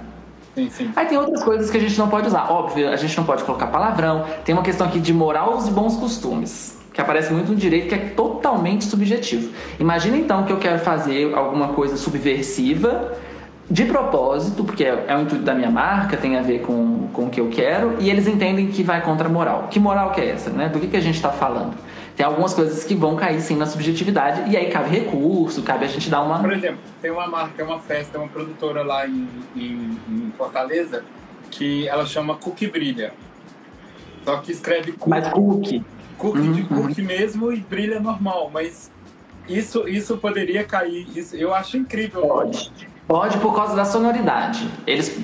Sim, sim. Aí tem outras coisas que a gente não pode usar. Óbvio, a gente não pode colocar palavrão. Tem uma questão aqui de moral e bons costumes que aparece muito no direito, que é totalmente subjetivo. Imagina então que eu quero fazer alguma coisa subversiva de propósito, porque é, é o intuito da minha marca, tem a ver com, com o que eu quero, e eles entendem que vai contra a moral. Que moral que é essa? Né? Do que, que a gente está falando? Tem algumas coisas que vão cair sim na subjetividade, e aí cabe recurso, cabe a gente dar uma. Por exemplo, tem uma marca, uma festa, uma produtora lá em, em, em Fortaleza, que ela chama Cookie Brilha. Só que escreve cookie. Mas cookie. Cookie uhum, de cookie uhum. mesmo e brilha normal, mas isso, isso poderia cair. Isso, eu acho incrível. Pode. Pode por causa da sonoridade. Eles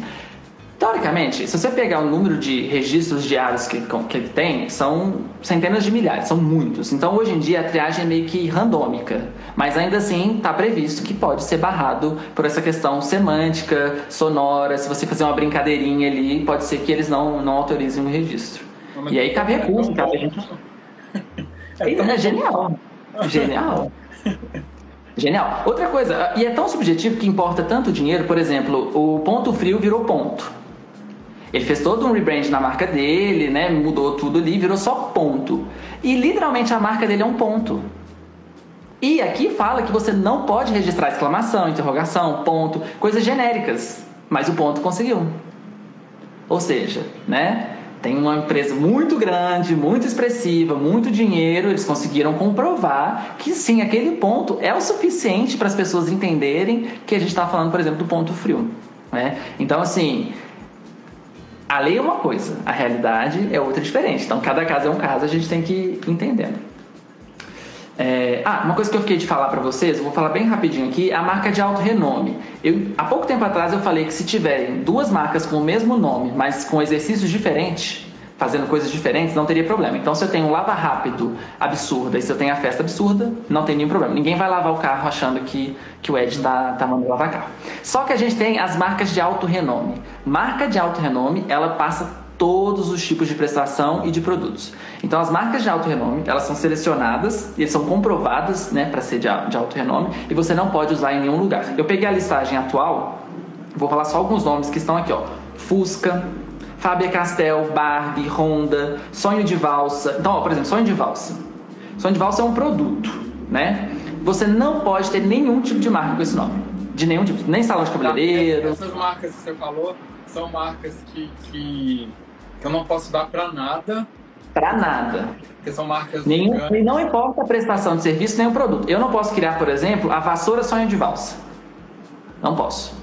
Teoricamente, se você pegar o número de registros diários que, que ele tem, são centenas de milhares, são muitos. Então, hoje em dia, a triagem é meio que randômica. Mas ainda assim, está previsto que pode ser barrado por essa questão semântica, sonora. Se você fazer uma brincadeirinha ali, pode ser que eles não, não autorizem o registro. Não, e aí cabe recurso, cabe... É, é genial. Genial. Genial. Outra coisa, e é tão subjetivo que importa tanto dinheiro, por exemplo, o ponto frio virou ponto. Ele fez todo um rebrand na marca dele, né? Mudou tudo ali, virou só ponto. E literalmente a marca dele é um ponto. E aqui fala que você não pode registrar exclamação, interrogação, ponto, coisas genéricas. Mas o ponto conseguiu. Ou seja, né? Tem uma empresa muito grande, muito expressiva, muito dinheiro, eles conseguiram comprovar que sim, aquele ponto é o suficiente para as pessoas entenderem que a gente está falando, por exemplo, do ponto frio. Né? Então, assim, a lei é uma coisa, a realidade é outra diferente. Então, cada caso é um caso, a gente tem que ir entendendo. É, ah, uma coisa que eu fiquei de falar para vocês, eu vou falar bem rapidinho aqui, a marca de alto renome. Eu, há pouco tempo atrás eu falei que se tiverem duas marcas com o mesmo nome, mas com exercícios diferentes, fazendo coisas diferentes, não teria problema. Então, se eu tenho um lava rápido absurda e se eu tenho a festa absurda, não tem nenhum problema. Ninguém vai lavar o carro achando que, que o Ed está tá mandando lavar carro. Só que a gente tem as marcas de alto renome. Marca de alto renome, ela passa todos os tipos de prestação e de produtos. Então, as marcas de alto renome, elas são selecionadas e são comprovadas né, para ser de, de alto renome e você não pode usar em nenhum lugar. Eu peguei a listagem atual, vou falar só alguns nomes que estão aqui, ó. Fusca, Fábia Castel, Barbie, Honda, Sonho de Valsa. Então, ó, por exemplo, Sonho de Valsa. Sonho de Valsa é um produto, né? Você não pode ter nenhum tipo de marca com esse nome. De nenhum tipo, nem salão de cabeleireiro. Essas marcas que você falou são marcas que, que, que eu não posso dar para nada. Para nada. Porque são marcas. Nenhum, não importa a prestação de serviço nem o produto. Eu não posso criar, por exemplo, a vassoura Sonho de Valsa. Não posso.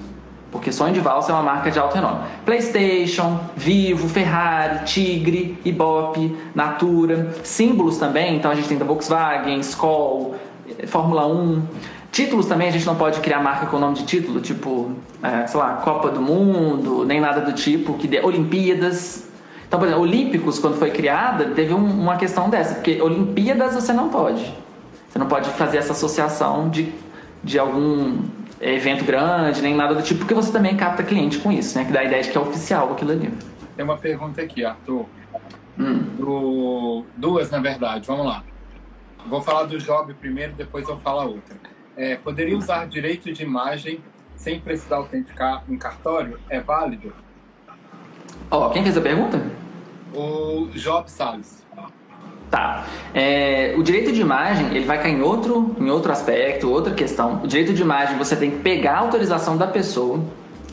Porque Sonho de Valsa é uma marca de alto renome. PlayStation, Vivo, Ferrari, Tigre, Ibope, Natura. Símbolos também, então a gente tem da Volkswagen, Skoll, Fórmula 1. Títulos também a gente não pode criar marca com nome de título, tipo, é, sei lá, Copa do Mundo, nem nada do tipo, que dê Olimpíadas. Então, por exemplo, Olímpicos, quando foi criada, teve um, uma questão dessa, porque Olimpíadas você não pode. Você não pode fazer essa associação de, de algum evento grande, nem nada do tipo, porque você também capta cliente com isso, né? Que dá a ideia de que é oficial aquilo ali. Tem uma pergunta aqui, Arthur. Hum. Do... Duas, na verdade. Vamos lá. Vou falar do job primeiro, depois eu falo a outra. É, poderia usar direito de imagem sem precisar autenticar em cartório? É válido? Ó, oh, quem fez a pergunta? O Job Salles. Tá. É, o direito de imagem ele vai cair em outro, em outro aspecto, outra questão. O direito de imagem você tem que pegar a autorização da pessoa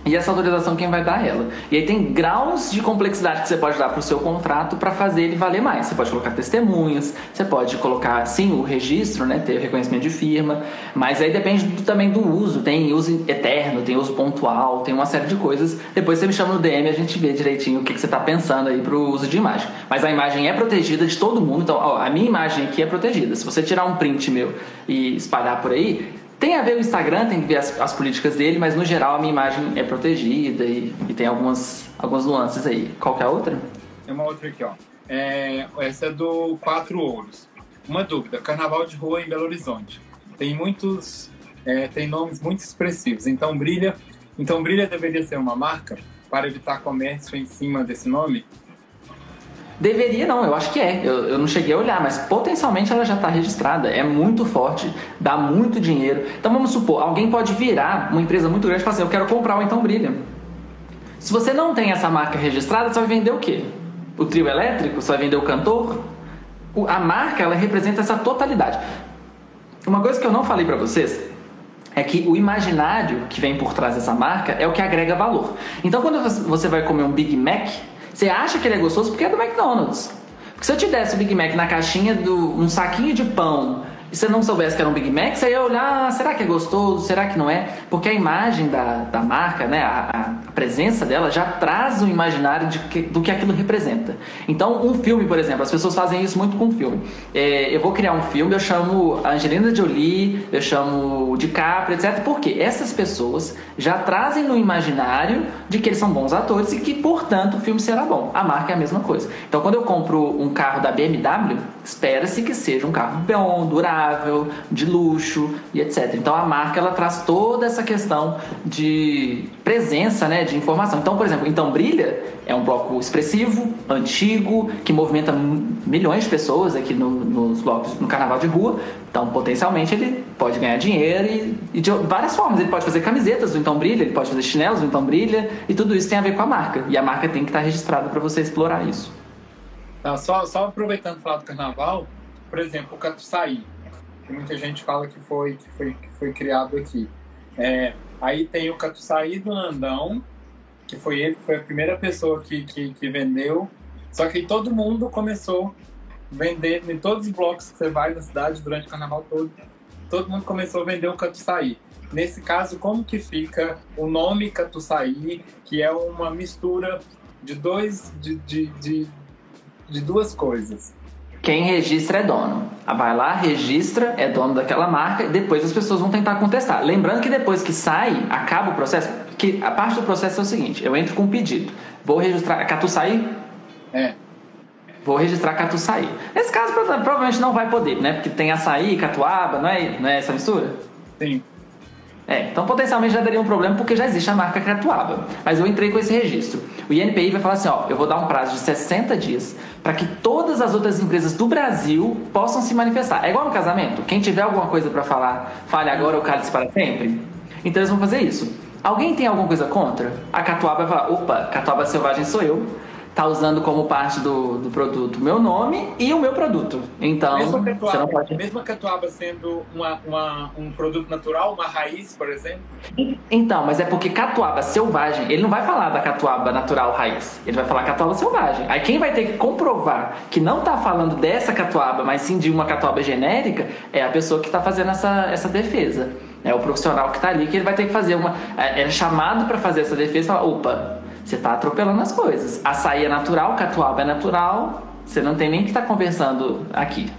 e essa autorização quem vai dar ela. E aí tem graus de complexidade que você pode dar para o seu contrato para fazer ele valer mais. Você pode colocar testemunhas, você pode colocar sim o registro, né, ter reconhecimento de firma, mas aí depende do, também do uso. Tem uso eterno, tem uso pontual, tem uma série de coisas. Depois você me chama no DM e a gente vê direitinho o que, que você está pensando aí para o uso de imagem. Mas a imagem é protegida de todo mundo, então ó, a minha imagem aqui é protegida. Se você tirar um print meu e espalhar por aí, tem a ver o Instagram, tem que ver as, as, políticas dele, mas no geral a minha imagem é protegida e, e tem algumas, algumas nuances aí. Qual que é a outra? Tem uma outra aqui, ó. É, essa é do Quatro Ouros. Uma dúvida: Carnaval de Rua em Belo Horizonte. Tem muitos. É, tem nomes muito expressivos. Então brilha. Então brilha deveria ser uma marca para evitar comércio em cima desse nome? Deveria não, eu acho que é. Eu, eu não cheguei a olhar, mas potencialmente ela já está registrada. É muito forte, dá muito dinheiro. Então vamos supor, alguém pode virar uma empresa muito grande e falar assim: eu quero comprar o Então Brilha. Se você não tem essa marca registrada, você vai vender o quê? O trio elétrico? Você vai vender o cantor? O, a marca ela representa essa totalidade. Uma coisa que eu não falei para vocês é que o imaginário que vem por trás dessa marca é o que agrega valor. Então quando você vai comer um Big Mac, você acha que ele é gostoso porque é do McDonald's. Porque se eu te desse o Big Mac na caixinha do um saquinho de pão e você não soubesse que era um Big Mac, você ia olhar, ah, será que é gostoso? Será que não é? Porque a imagem da, da marca, né, a, a presença dela já traz um imaginário de que, do que aquilo representa. Então, um filme, por exemplo, as pessoas fazem isso muito com filme. É, eu vou criar um filme, eu chamo Angelina Jolie, eu chamo DiCaprio, etc. Porque essas pessoas já trazem no imaginário de que eles são bons atores e que, portanto, o filme será bom. A marca é a mesma coisa. Então, quando eu compro um carro da BMW, espera-se que seja um carro bom, durável, de luxo e etc. Então a marca ela traz toda essa questão de presença, né, de informação. Então, por exemplo, então brilha é um bloco expressivo, antigo, que movimenta milhões de pessoas aqui no, nos blocos no carnaval de rua. Então, potencialmente ele pode ganhar dinheiro e, e, de várias formas. Ele pode fazer camisetas do Então Brilha, ele pode fazer chinelos do Então Brilha e tudo isso tem a ver com a marca. E a marca tem que estar registrada para você explorar isso. Tá, só, só aproveitando falar do carnaval, por exemplo, o Catuçaí, que muita gente fala que foi, que foi, que foi criado aqui. É, aí tem o Catuçaí do Nandão, que foi ele que foi a primeira pessoa que, que, que vendeu. Só que todo mundo começou a vender em todos os blocos que você vai na cidade durante o carnaval todo. Todo mundo começou a vender o Catuçaí. Nesse caso, como que fica o nome Catuçaí, que é uma mistura de dois de, de, de, de duas coisas. Quem registra é dono. Ah, vai lá, registra, é dono daquela marca, e depois as pessoas vão tentar contestar. Lembrando que depois que sai, acaba o processo, que a parte do processo é o seguinte: eu entro com um pedido, vou registrar. Catuçaí? É. Vou registrar Catuçaí. Nesse caso, provavelmente não vai poder, né? Porque tem açaí, catuaba, não é, não é essa mistura? Sim. É, então potencialmente já daria um problema porque já existe a marca Catuaba. Mas eu entrei com esse registro. O INPI vai falar assim: ó, eu vou dar um prazo de 60 dias para que todas as outras empresas do Brasil possam se manifestar. É igual no casamento: quem tiver alguma coisa para falar, fale agora ou cale-se para sempre. Então eles vão fazer isso. Alguém tem alguma coisa contra? A Catuaba vai falar: opa, Catuaba Selvagem sou eu tá usando como parte do, do produto meu nome e o meu produto. Então, mesmo catuaba, você não pode... mesmo a catuaba sendo uma, uma, um produto natural, uma raiz, por exemplo? Então, mas é porque catuaba selvagem, ele não vai falar da catuaba natural raiz, ele vai falar catuaba selvagem. Aí quem vai ter que comprovar que não tá falando dessa catuaba, mas sim de uma catuaba genérica, é a pessoa que está fazendo essa, essa defesa. É o profissional que está ali que ele vai ter que fazer uma. É, é chamado para fazer essa defesa e falar: opa, você está atropelando as coisas. Açaí é natural, catuaba é natural, você não tem nem que estar tá conversando aqui.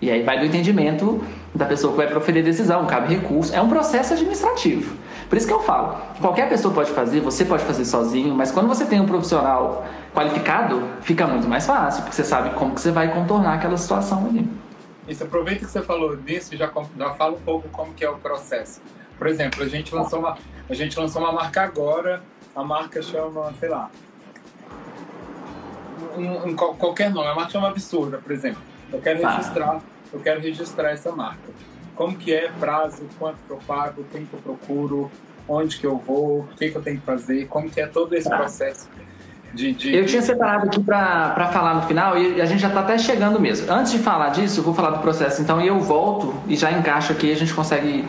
E aí vai do entendimento da pessoa que vai proferir decisão, cabe recurso. É um processo administrativo. Por isso que eu falo, qualquer pessoa pode fazer, você pode fazer sozinho, mas quando você tem um profissional qualificado, fica muito mais fácil, porque você sabe como que você vai contornar aquela situação ali. Isso, aproveita que você falou disso e já, já fala um pouco como que é o processo. Por exemplo, a gente lançou uma, a gente lançou uma marca agora a marca chama, sei lá, um, um, qualquer nome, a marca chama Absurda, por exemplo. Eu quero ah. registrar, eu quero registrar essa marca. Como que é, prazo, quanto que eu pago, quem que eu procuro, onde que eu vou, o que que eu tenho que fazer, como que é todo esse tá. processo de, de, Eu tinha separado aqui para falar no final e a gente já está até chegando mesmo. Antes de falar disso, eu vou falar do processo então e eu volto e já encaixo aqui e a gente consegue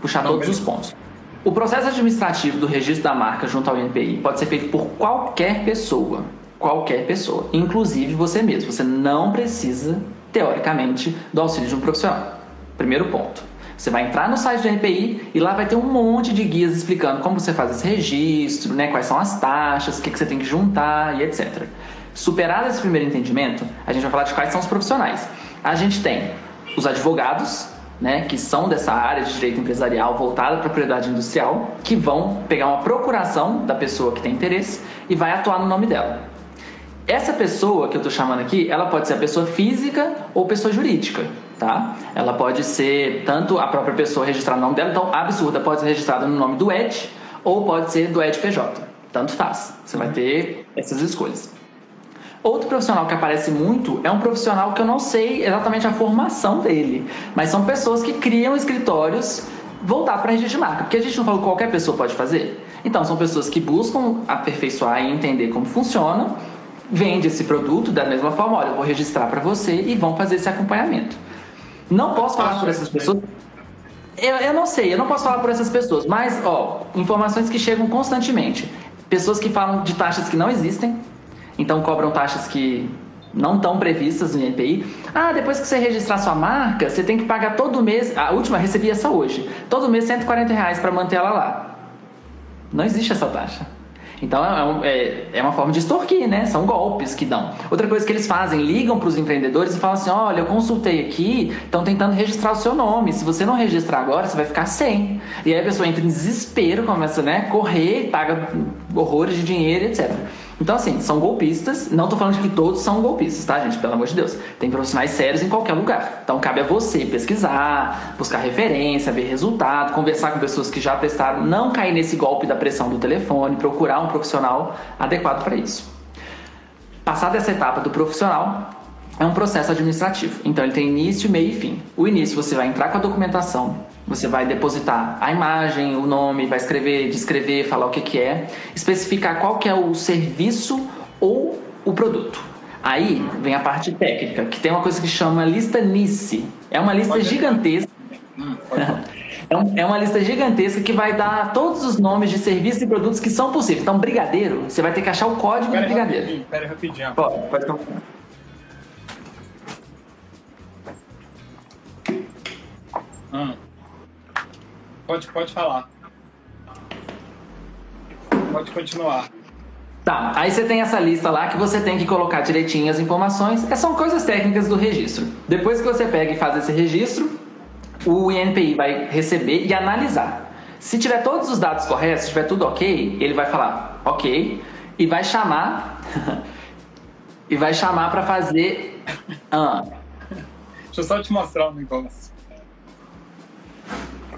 puxar Não, todos os pontos. O processo administrativo do registro da marca junto ao INPI pode ser feito por qualquer pessoa, qualquer pessoa, inclusive você mesmo. Você não precisa, teoricamente, do auxílio de um profissional. Primeiro ponto. Você vai entrar no site do RPI e lá vai ter um monte de guias explicando como você faz esse registro, né, quais são as taxas, o que, que você tem que juntar e etc. Superado esse primeiro entendimento, a gente vai falar de quais são os profissionais. A gente tem os advogados, né, que são dessa área de direito empresarial voltada à propriedade industrial, que vão pegar uma procuração da pessoa que tem interesse e vai atuar no nome dela. Essa pessoa que eu estou chamando aqui, ela pode ser a pessoa física ou pessoa jurídica, tá? Ela pode ser tanto a própria pessoa registrada no nome dela, então absurda pode ser registrada no nome do ED ou pode ser do EDPJ, tanto faz. Você vai ter essas escolhas. Outro profissional que aparece muito é um profissional que eu não sei exatamente a formação dele, mas são pessoas que criam escritórios voltar para registro de marca, porque a gente não falou que qualquer pessoa pode fazer. Então, são pessoas que buscam aperfeiçoar e entender como funciona, vende esse produto da mesma forma, olha, eu vou registrar para você e vão fazer esse acompanhamento. Não posso falar por essas pessoas. Eu, eu não sei, eu não posso falar por essas pessoas, mas, ó, informações que chegam constantemente. Pessoas que falam de taxas que não existem, então cobram taxas que não estão previstas no INPI. Ah, depois que você registrar sua marca, você tem que pagar todo mês. A última recebi essa hoje. Todo mês 140 reais para manter ela lá. Não existe essa taxa. Então é, é, é, uma forma de extorquir, né? São golpes que dão. Outra coisa que eles fazem, ligam para os empreendedores e falam assim: olha, eu consultei aqui, estão tentando registrar o seu nome. Se você não registrar agora, você vai ficar sem. E aí a pessoa entra em desespero, começa né, correr, paga horrores de dinheiro, etc. Então, assim, são golpistas. Não estou falando de que todos são golpistas, tá, gente? Pelo amor de Deus. Tem profissionais sérios em qualquer lugar. Então, cabe a você pesquisar, buscar referência, ver resultado, conversar com pessoas que já testaram, não cair nesse golpe da pressão do telefone, procurar um profissional adequado para isso. Passada essa etapa do profissional, é um processo administrativo. Então, ele tem início, meio e fim. O início, você vai entrar com a documentação, você vai depositar a imagem, o nome, vai escrever, descrever, falar o que, que é, especificar qual que é o serviço ou o produto. Aí vem a parte técnica, que tem uma coisa que chama lista NICE. É uma lista gigantesca. Hum, é, é uma lista gigantesca que vai dar todos os nomes de serviços e produtos que são possíveis. Então, brigadeiro, você vai ter que achar o código pera do brigadeiro. Rapidinho, pera rapidinho. Pode, pode Hum. Pode, pode falar. Pode continuar. Tá, aí você tem essa lista lá que você tem que colocar direitinho as informações. É, são coisas técnicas do registro. Depois que você pega e faz esse registro, o INPI vai receber e analisar. Se tiver todos os dados corretos, se tiver tudo ok, ele vai falar ok e vai chamar e vai chamar para fazer. Ah. Deixa eu só te mostrar um negócio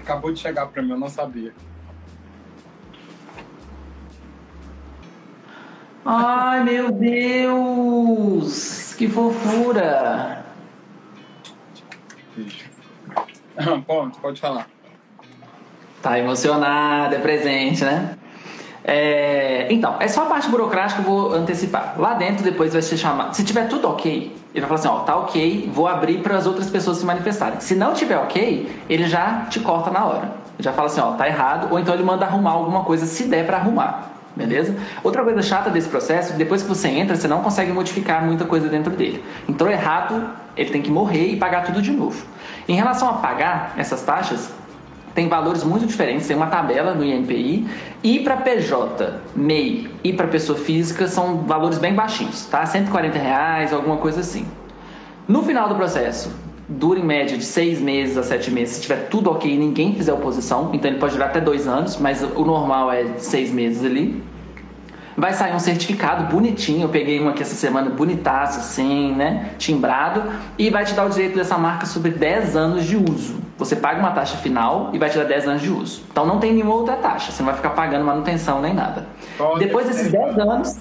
acabou de chegar para mim, eu não sabia. Ai, meu Deus! Que fofura! Ponto, pode falar. Tá emocionada, é presente, né? É, então, é só a parte burocrática que eu vou antecipar. Lá dentro depois vai ser chamado. Se tiver tudo ok, ele vai falar assim: ó, tá ok, vou abrir para as outras pessoas se manifestarem. Se não tiver ok, ele já te corta na hora. Já fala assim: ó, tá errado, ou então ele manda arrumar alguma coisa se der para arrumar. Beleza? Outra coisa chata desse processo, depois que você entra, você não consegue modificar muita coisa dentro dele. Entrou errado, ele tem que morrer e pagar tudo de novo. Em relação a pagar essas taxas, tem valores muito diferentes, tem uma tabela no INPI. E para PJ, MEI e para pessoa física são valores bem baixinhos, tá? 140 reais, alguma coisa assim. No final do processo, dura em média de seis meses a sete meses, se tiver tudo ok e ninguém fizer oposição, então ele pode durar até dois anos, mas o normal é seis meses ali. Vai sair um certificado bonitinho. Eu peguei um aqui essa semana, bonitaço, assim, né? Timbrado. E vai te dar o direito dessa marca sobre 10 anos de uso. Você paga uma taxa final e vai te dar 10 anos de uso. Então não tem nenhuma outra taxa. Você não vai ficar pagando manutenção nem nada. Pode depois desses 10 anos,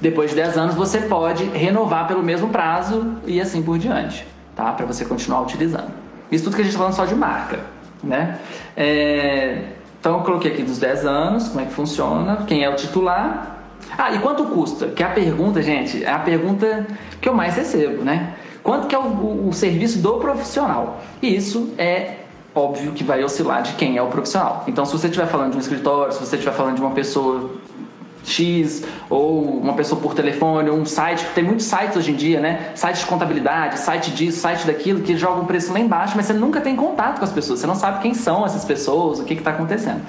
depois de 10 anos, você pode renovar pelo mesmo prazo e assim por diante, tá? Para você continuar utilizando. Isso tudo que a gente está falando só de marca, né? É... Então eu coloquei aqui dos 10 anos, como é que funciona, quem é o titular. Ah, e quanto custa? Que é a pergunta, gente, é a pergunta que eu mais recebo, né? Quanto que é o, o, o serviço do profissional? E isso é óbvio que vai oscilar de quem é o profissional. Então, se você estiver falando de um escritório, se você estiver falando de uma pessoa X ou uma pessoa por telefone, ou um site, tem muitos sites hoje em dia, né? Site de contabilidade, site disso, site daquilo, que jogam um preço lá embaixo, mas você nunca tem contato com as pessoas, você não sabe quem são essas pessoas, o que está acontecendo.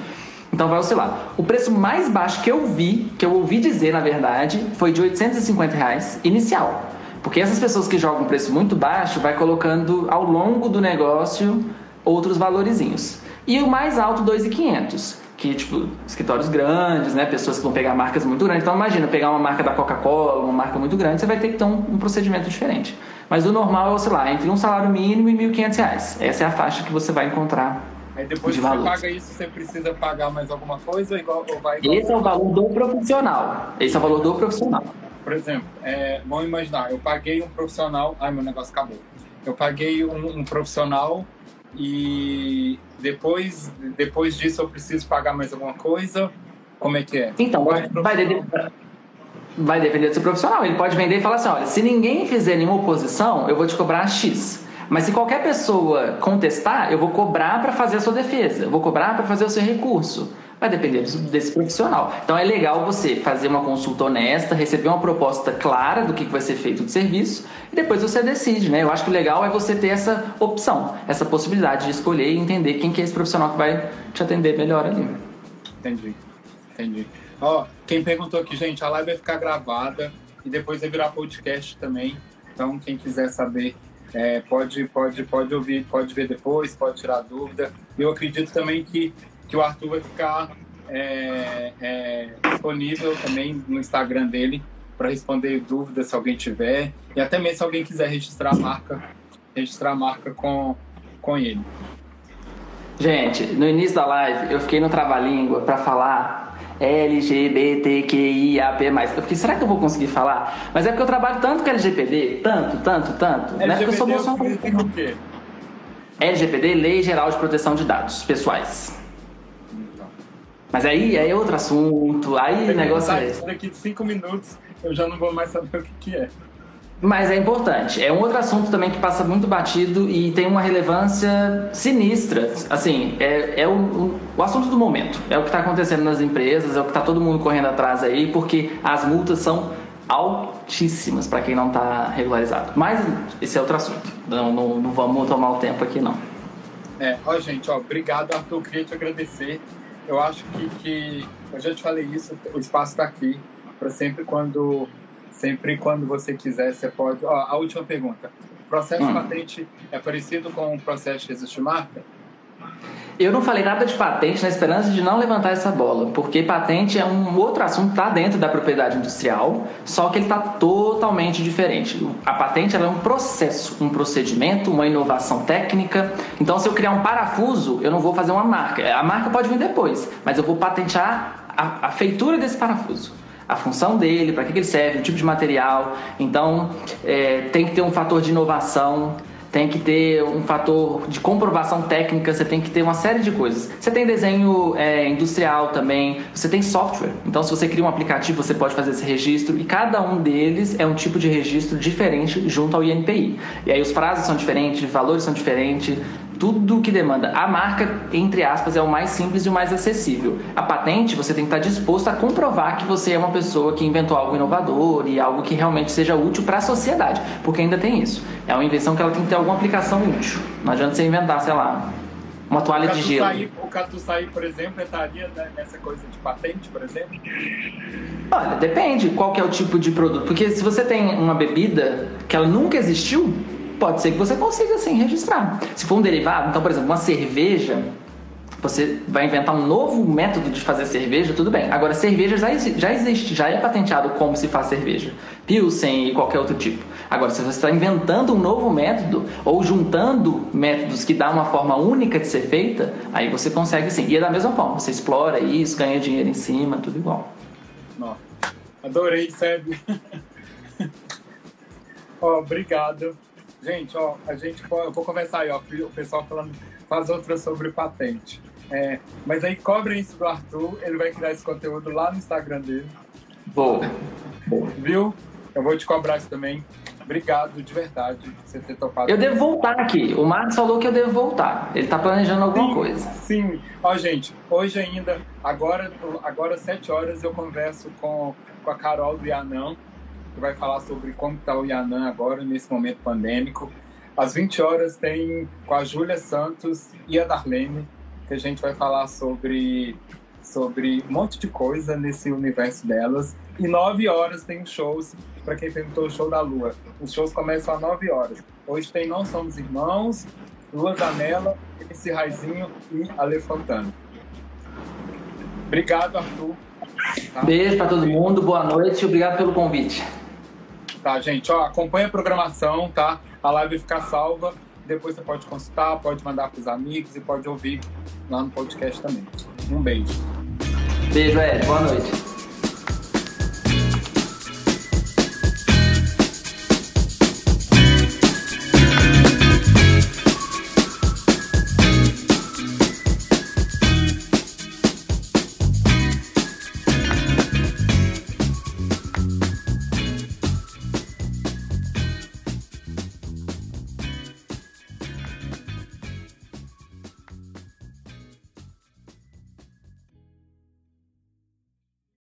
Então vai oscilar. O preço mais baixo que eu vi, que eu ouvi dizer na verdade, foi de 850 reais inicial. Porque essas pessoas que jogam um preço muito baixo vai colocando ao longo do negócio outros valorizinhos. E o mais alto, 2.500 que, tipo, escritórios grandes, né? Pessoas que vão pegar marcas muito grandes. Então, imagina, pegar uma marca da Coca-Cola, uma marca muito grande, você vai ter que ter um, um, procedimento diferente. Mas o normal é, sei lá, entre um salário mínimo e R$ 1.500. Essa é a faixa que você vai encontrar. Aí depois de que valores. você paga isso, você precisa pagar mais alguma coisa? Igual, igual... Esse é o valor do profissional. Esse é o valor do profissional. Por exemplo, é, vamos imaginar, eu paguei um profissional. Ai, meu negócio acabou. Eu paguei um, um profissional e depois, depois disso eu preciso pagar mais alguma coisa? Como é que é? Então, vai, vai, depender, vai depender do seu profissional. Ele pode vender e falar assim: olha, se ninguém fizer nenhuma oposição, eu vou te cobrar X. Mas se qualquer pessoa contestar, eu vou cobrar para fazer a sua defesa, eu vou cobrar para fazer o seu recurso. Vai depender desse profissional. Então é legal você fazer uma consulta honesta, receber uma proposta clara do que vai ser feito de serviço e depois você decide, né? Eu acho que o legal é você ter essa opção, essa possibilidade de escolher e entender quem que é esse profissional que vai te atender melhor ali. Entendi, entendi. Ó, quem perguntou aqui, gente, a live vai ficar gravada e depois vai virar podcast também. Então, quem quiser saber, é, pode, pode, pode ouvir, pode ver depois, pode tirar dúvida. Eu acredito também que que o Arthur vai ficar é, é, disponível também no Instagram dele para responder dúvidas se alguém tiver e até mesmo se alguém quiser registrar a marca, registrar a marca com, com ele. Gente, no início da live eu fiquei no trava-língua para falar LGBTQIAP+. Eu fiquei, será que eu vou conseguir falar? Mas é porque eu trabalho tanto com LGPD, tanto, tanto, tanto, LGPD né? Porque eu sou bolsonaro. o quê? LGPD, Lei Geral de Proteção de Dados Pessoais. Mas aí, aí é outro assunto, aí o negócio é. Daqui de cinco minutos eu já não vou mais saber o que, que é. Mas é importante. É um outro assunto também que passa muito batido e tem uma relevância sinistra. Assim, é, é o, o, o assunto do momento. É o que está acontecendo nas empresas, é o que está todo mundo correndo atrás aí, porque as multas são altíssimas para quem não está regularizado. Mas esse é outro assunto. Não, não, não vamos tomar o tempo aqui, não. É, ó, gente, ó, obrigado, Arthur. Queria te agradecer eu acho que, que eu já te falei isso, o espaço está aqui para sempre quando sempre quando você quiser, você pode. Ó, a última pergunta. O processo hum. patente é parecido com o processo de registro de marca? Eu não falei nada de patente na esperança de não levantar essa bola, porque patente é um outro assunto que está dentro da propriedade industrial, só que ele está totalmente diferente. A patente é um processo, um procedimento, uma inovação técnica. Então, se eu criar um parafuso, eu não vou fazer uma marca. A marca pode vir depois, mas eu vou patentear a, a feitura desse parafuso a função dele, para que ele serve, o tipo de material. Então, é, tem que ter um fator de inovação tem que ter um fator de comprovação técnica, você tem que ter uma série de coisas. Você tem desenho é, industrial também, você tem software. Então, se você cria um aplicativo, você pode fazer esse registro e cada um deles é um tipo de registro diferente junto ao INPI. E aí os prazos são diferentes, valores são diferentes, tudo que demanda. A marca, entre aspas, é o mais simples e o mais acessível. A patente, você tem que estar disposto a comprovar que você é uma pessoa que inventou algo inovador e algo que realmente seja útil para a sociedade, porque ainda tem isso. É uma invenção que ela tem que ter alguma aplicação útil. Não adianta você inventar, sei lá, uma toalha de gelo. Sair, o Catuçaí, por exemplo, entraria nessa coisa de patente, por exemplo? Olha, depende qual que é o tipo de produto. Porque se você tem uma bebida que ela nunca existiu, pode ser que você consiga sim registrar. Se for um derivado, então, por exemplo, uma cerveja, você vai inventar um novo método de fazer cerveja, tudo bem. Agora, cerveja já, já existe, já é patenteado como se faz cerveja. Pilsen e qualquer outro tipo. Agora, se você está inventando um novo método ou juntando métodos que dá uma forma única de ser feita, aí você consegue sim. E é da mesma forma, você explora isso, ganha dinheiro em cima, tudo igual. Nossa. Adorei, sério. oh, obrigado. Gente, ó, a gente eu vou começar aí, ó, o pessoal falando, faz outra sobre patente. É, mas aí cobrem isso do Arthur, ele vai criar esse conteúdo lá no Instagram dele. Boa. Viu? Eu vou te cobrar isso também. Obrigado de verdade por você ter topado. Eu devo voltar aqui. O Marcos falou que eu devo voltar. Ele tá planejando alguma sim, coisa. Sim. Ó, gente, hoje ainda, agora, agora às 7 horas, eu converso com, com a Carol do Yanão que vai falar sobre como está o Yanã agora, nesse momento pandêmico. Às 20 horas tem com a Júlia Santos e a Darlene, que a gente vai falar sobre, sobre um monte de coisa nesse universo delas. E 9 horas tem shows, para quem perguntou o show da Lua. Os shows começam às 9 horas. Hoje tem Não Somos Irmãos, Lua Zanella, esse Raizinho e Ale Fontana. Obrigado, Arthur. Beijo para todo mundo, boa noite e obrigado pelo convite. Tá, gente? Ó, acompanha a programação, tá? A live ficar salva. Depois você pode consultar, pode mandar para os amigos e pode ouvir lá no podcast também. Um beijo. Beijo, Ed. Boa noite.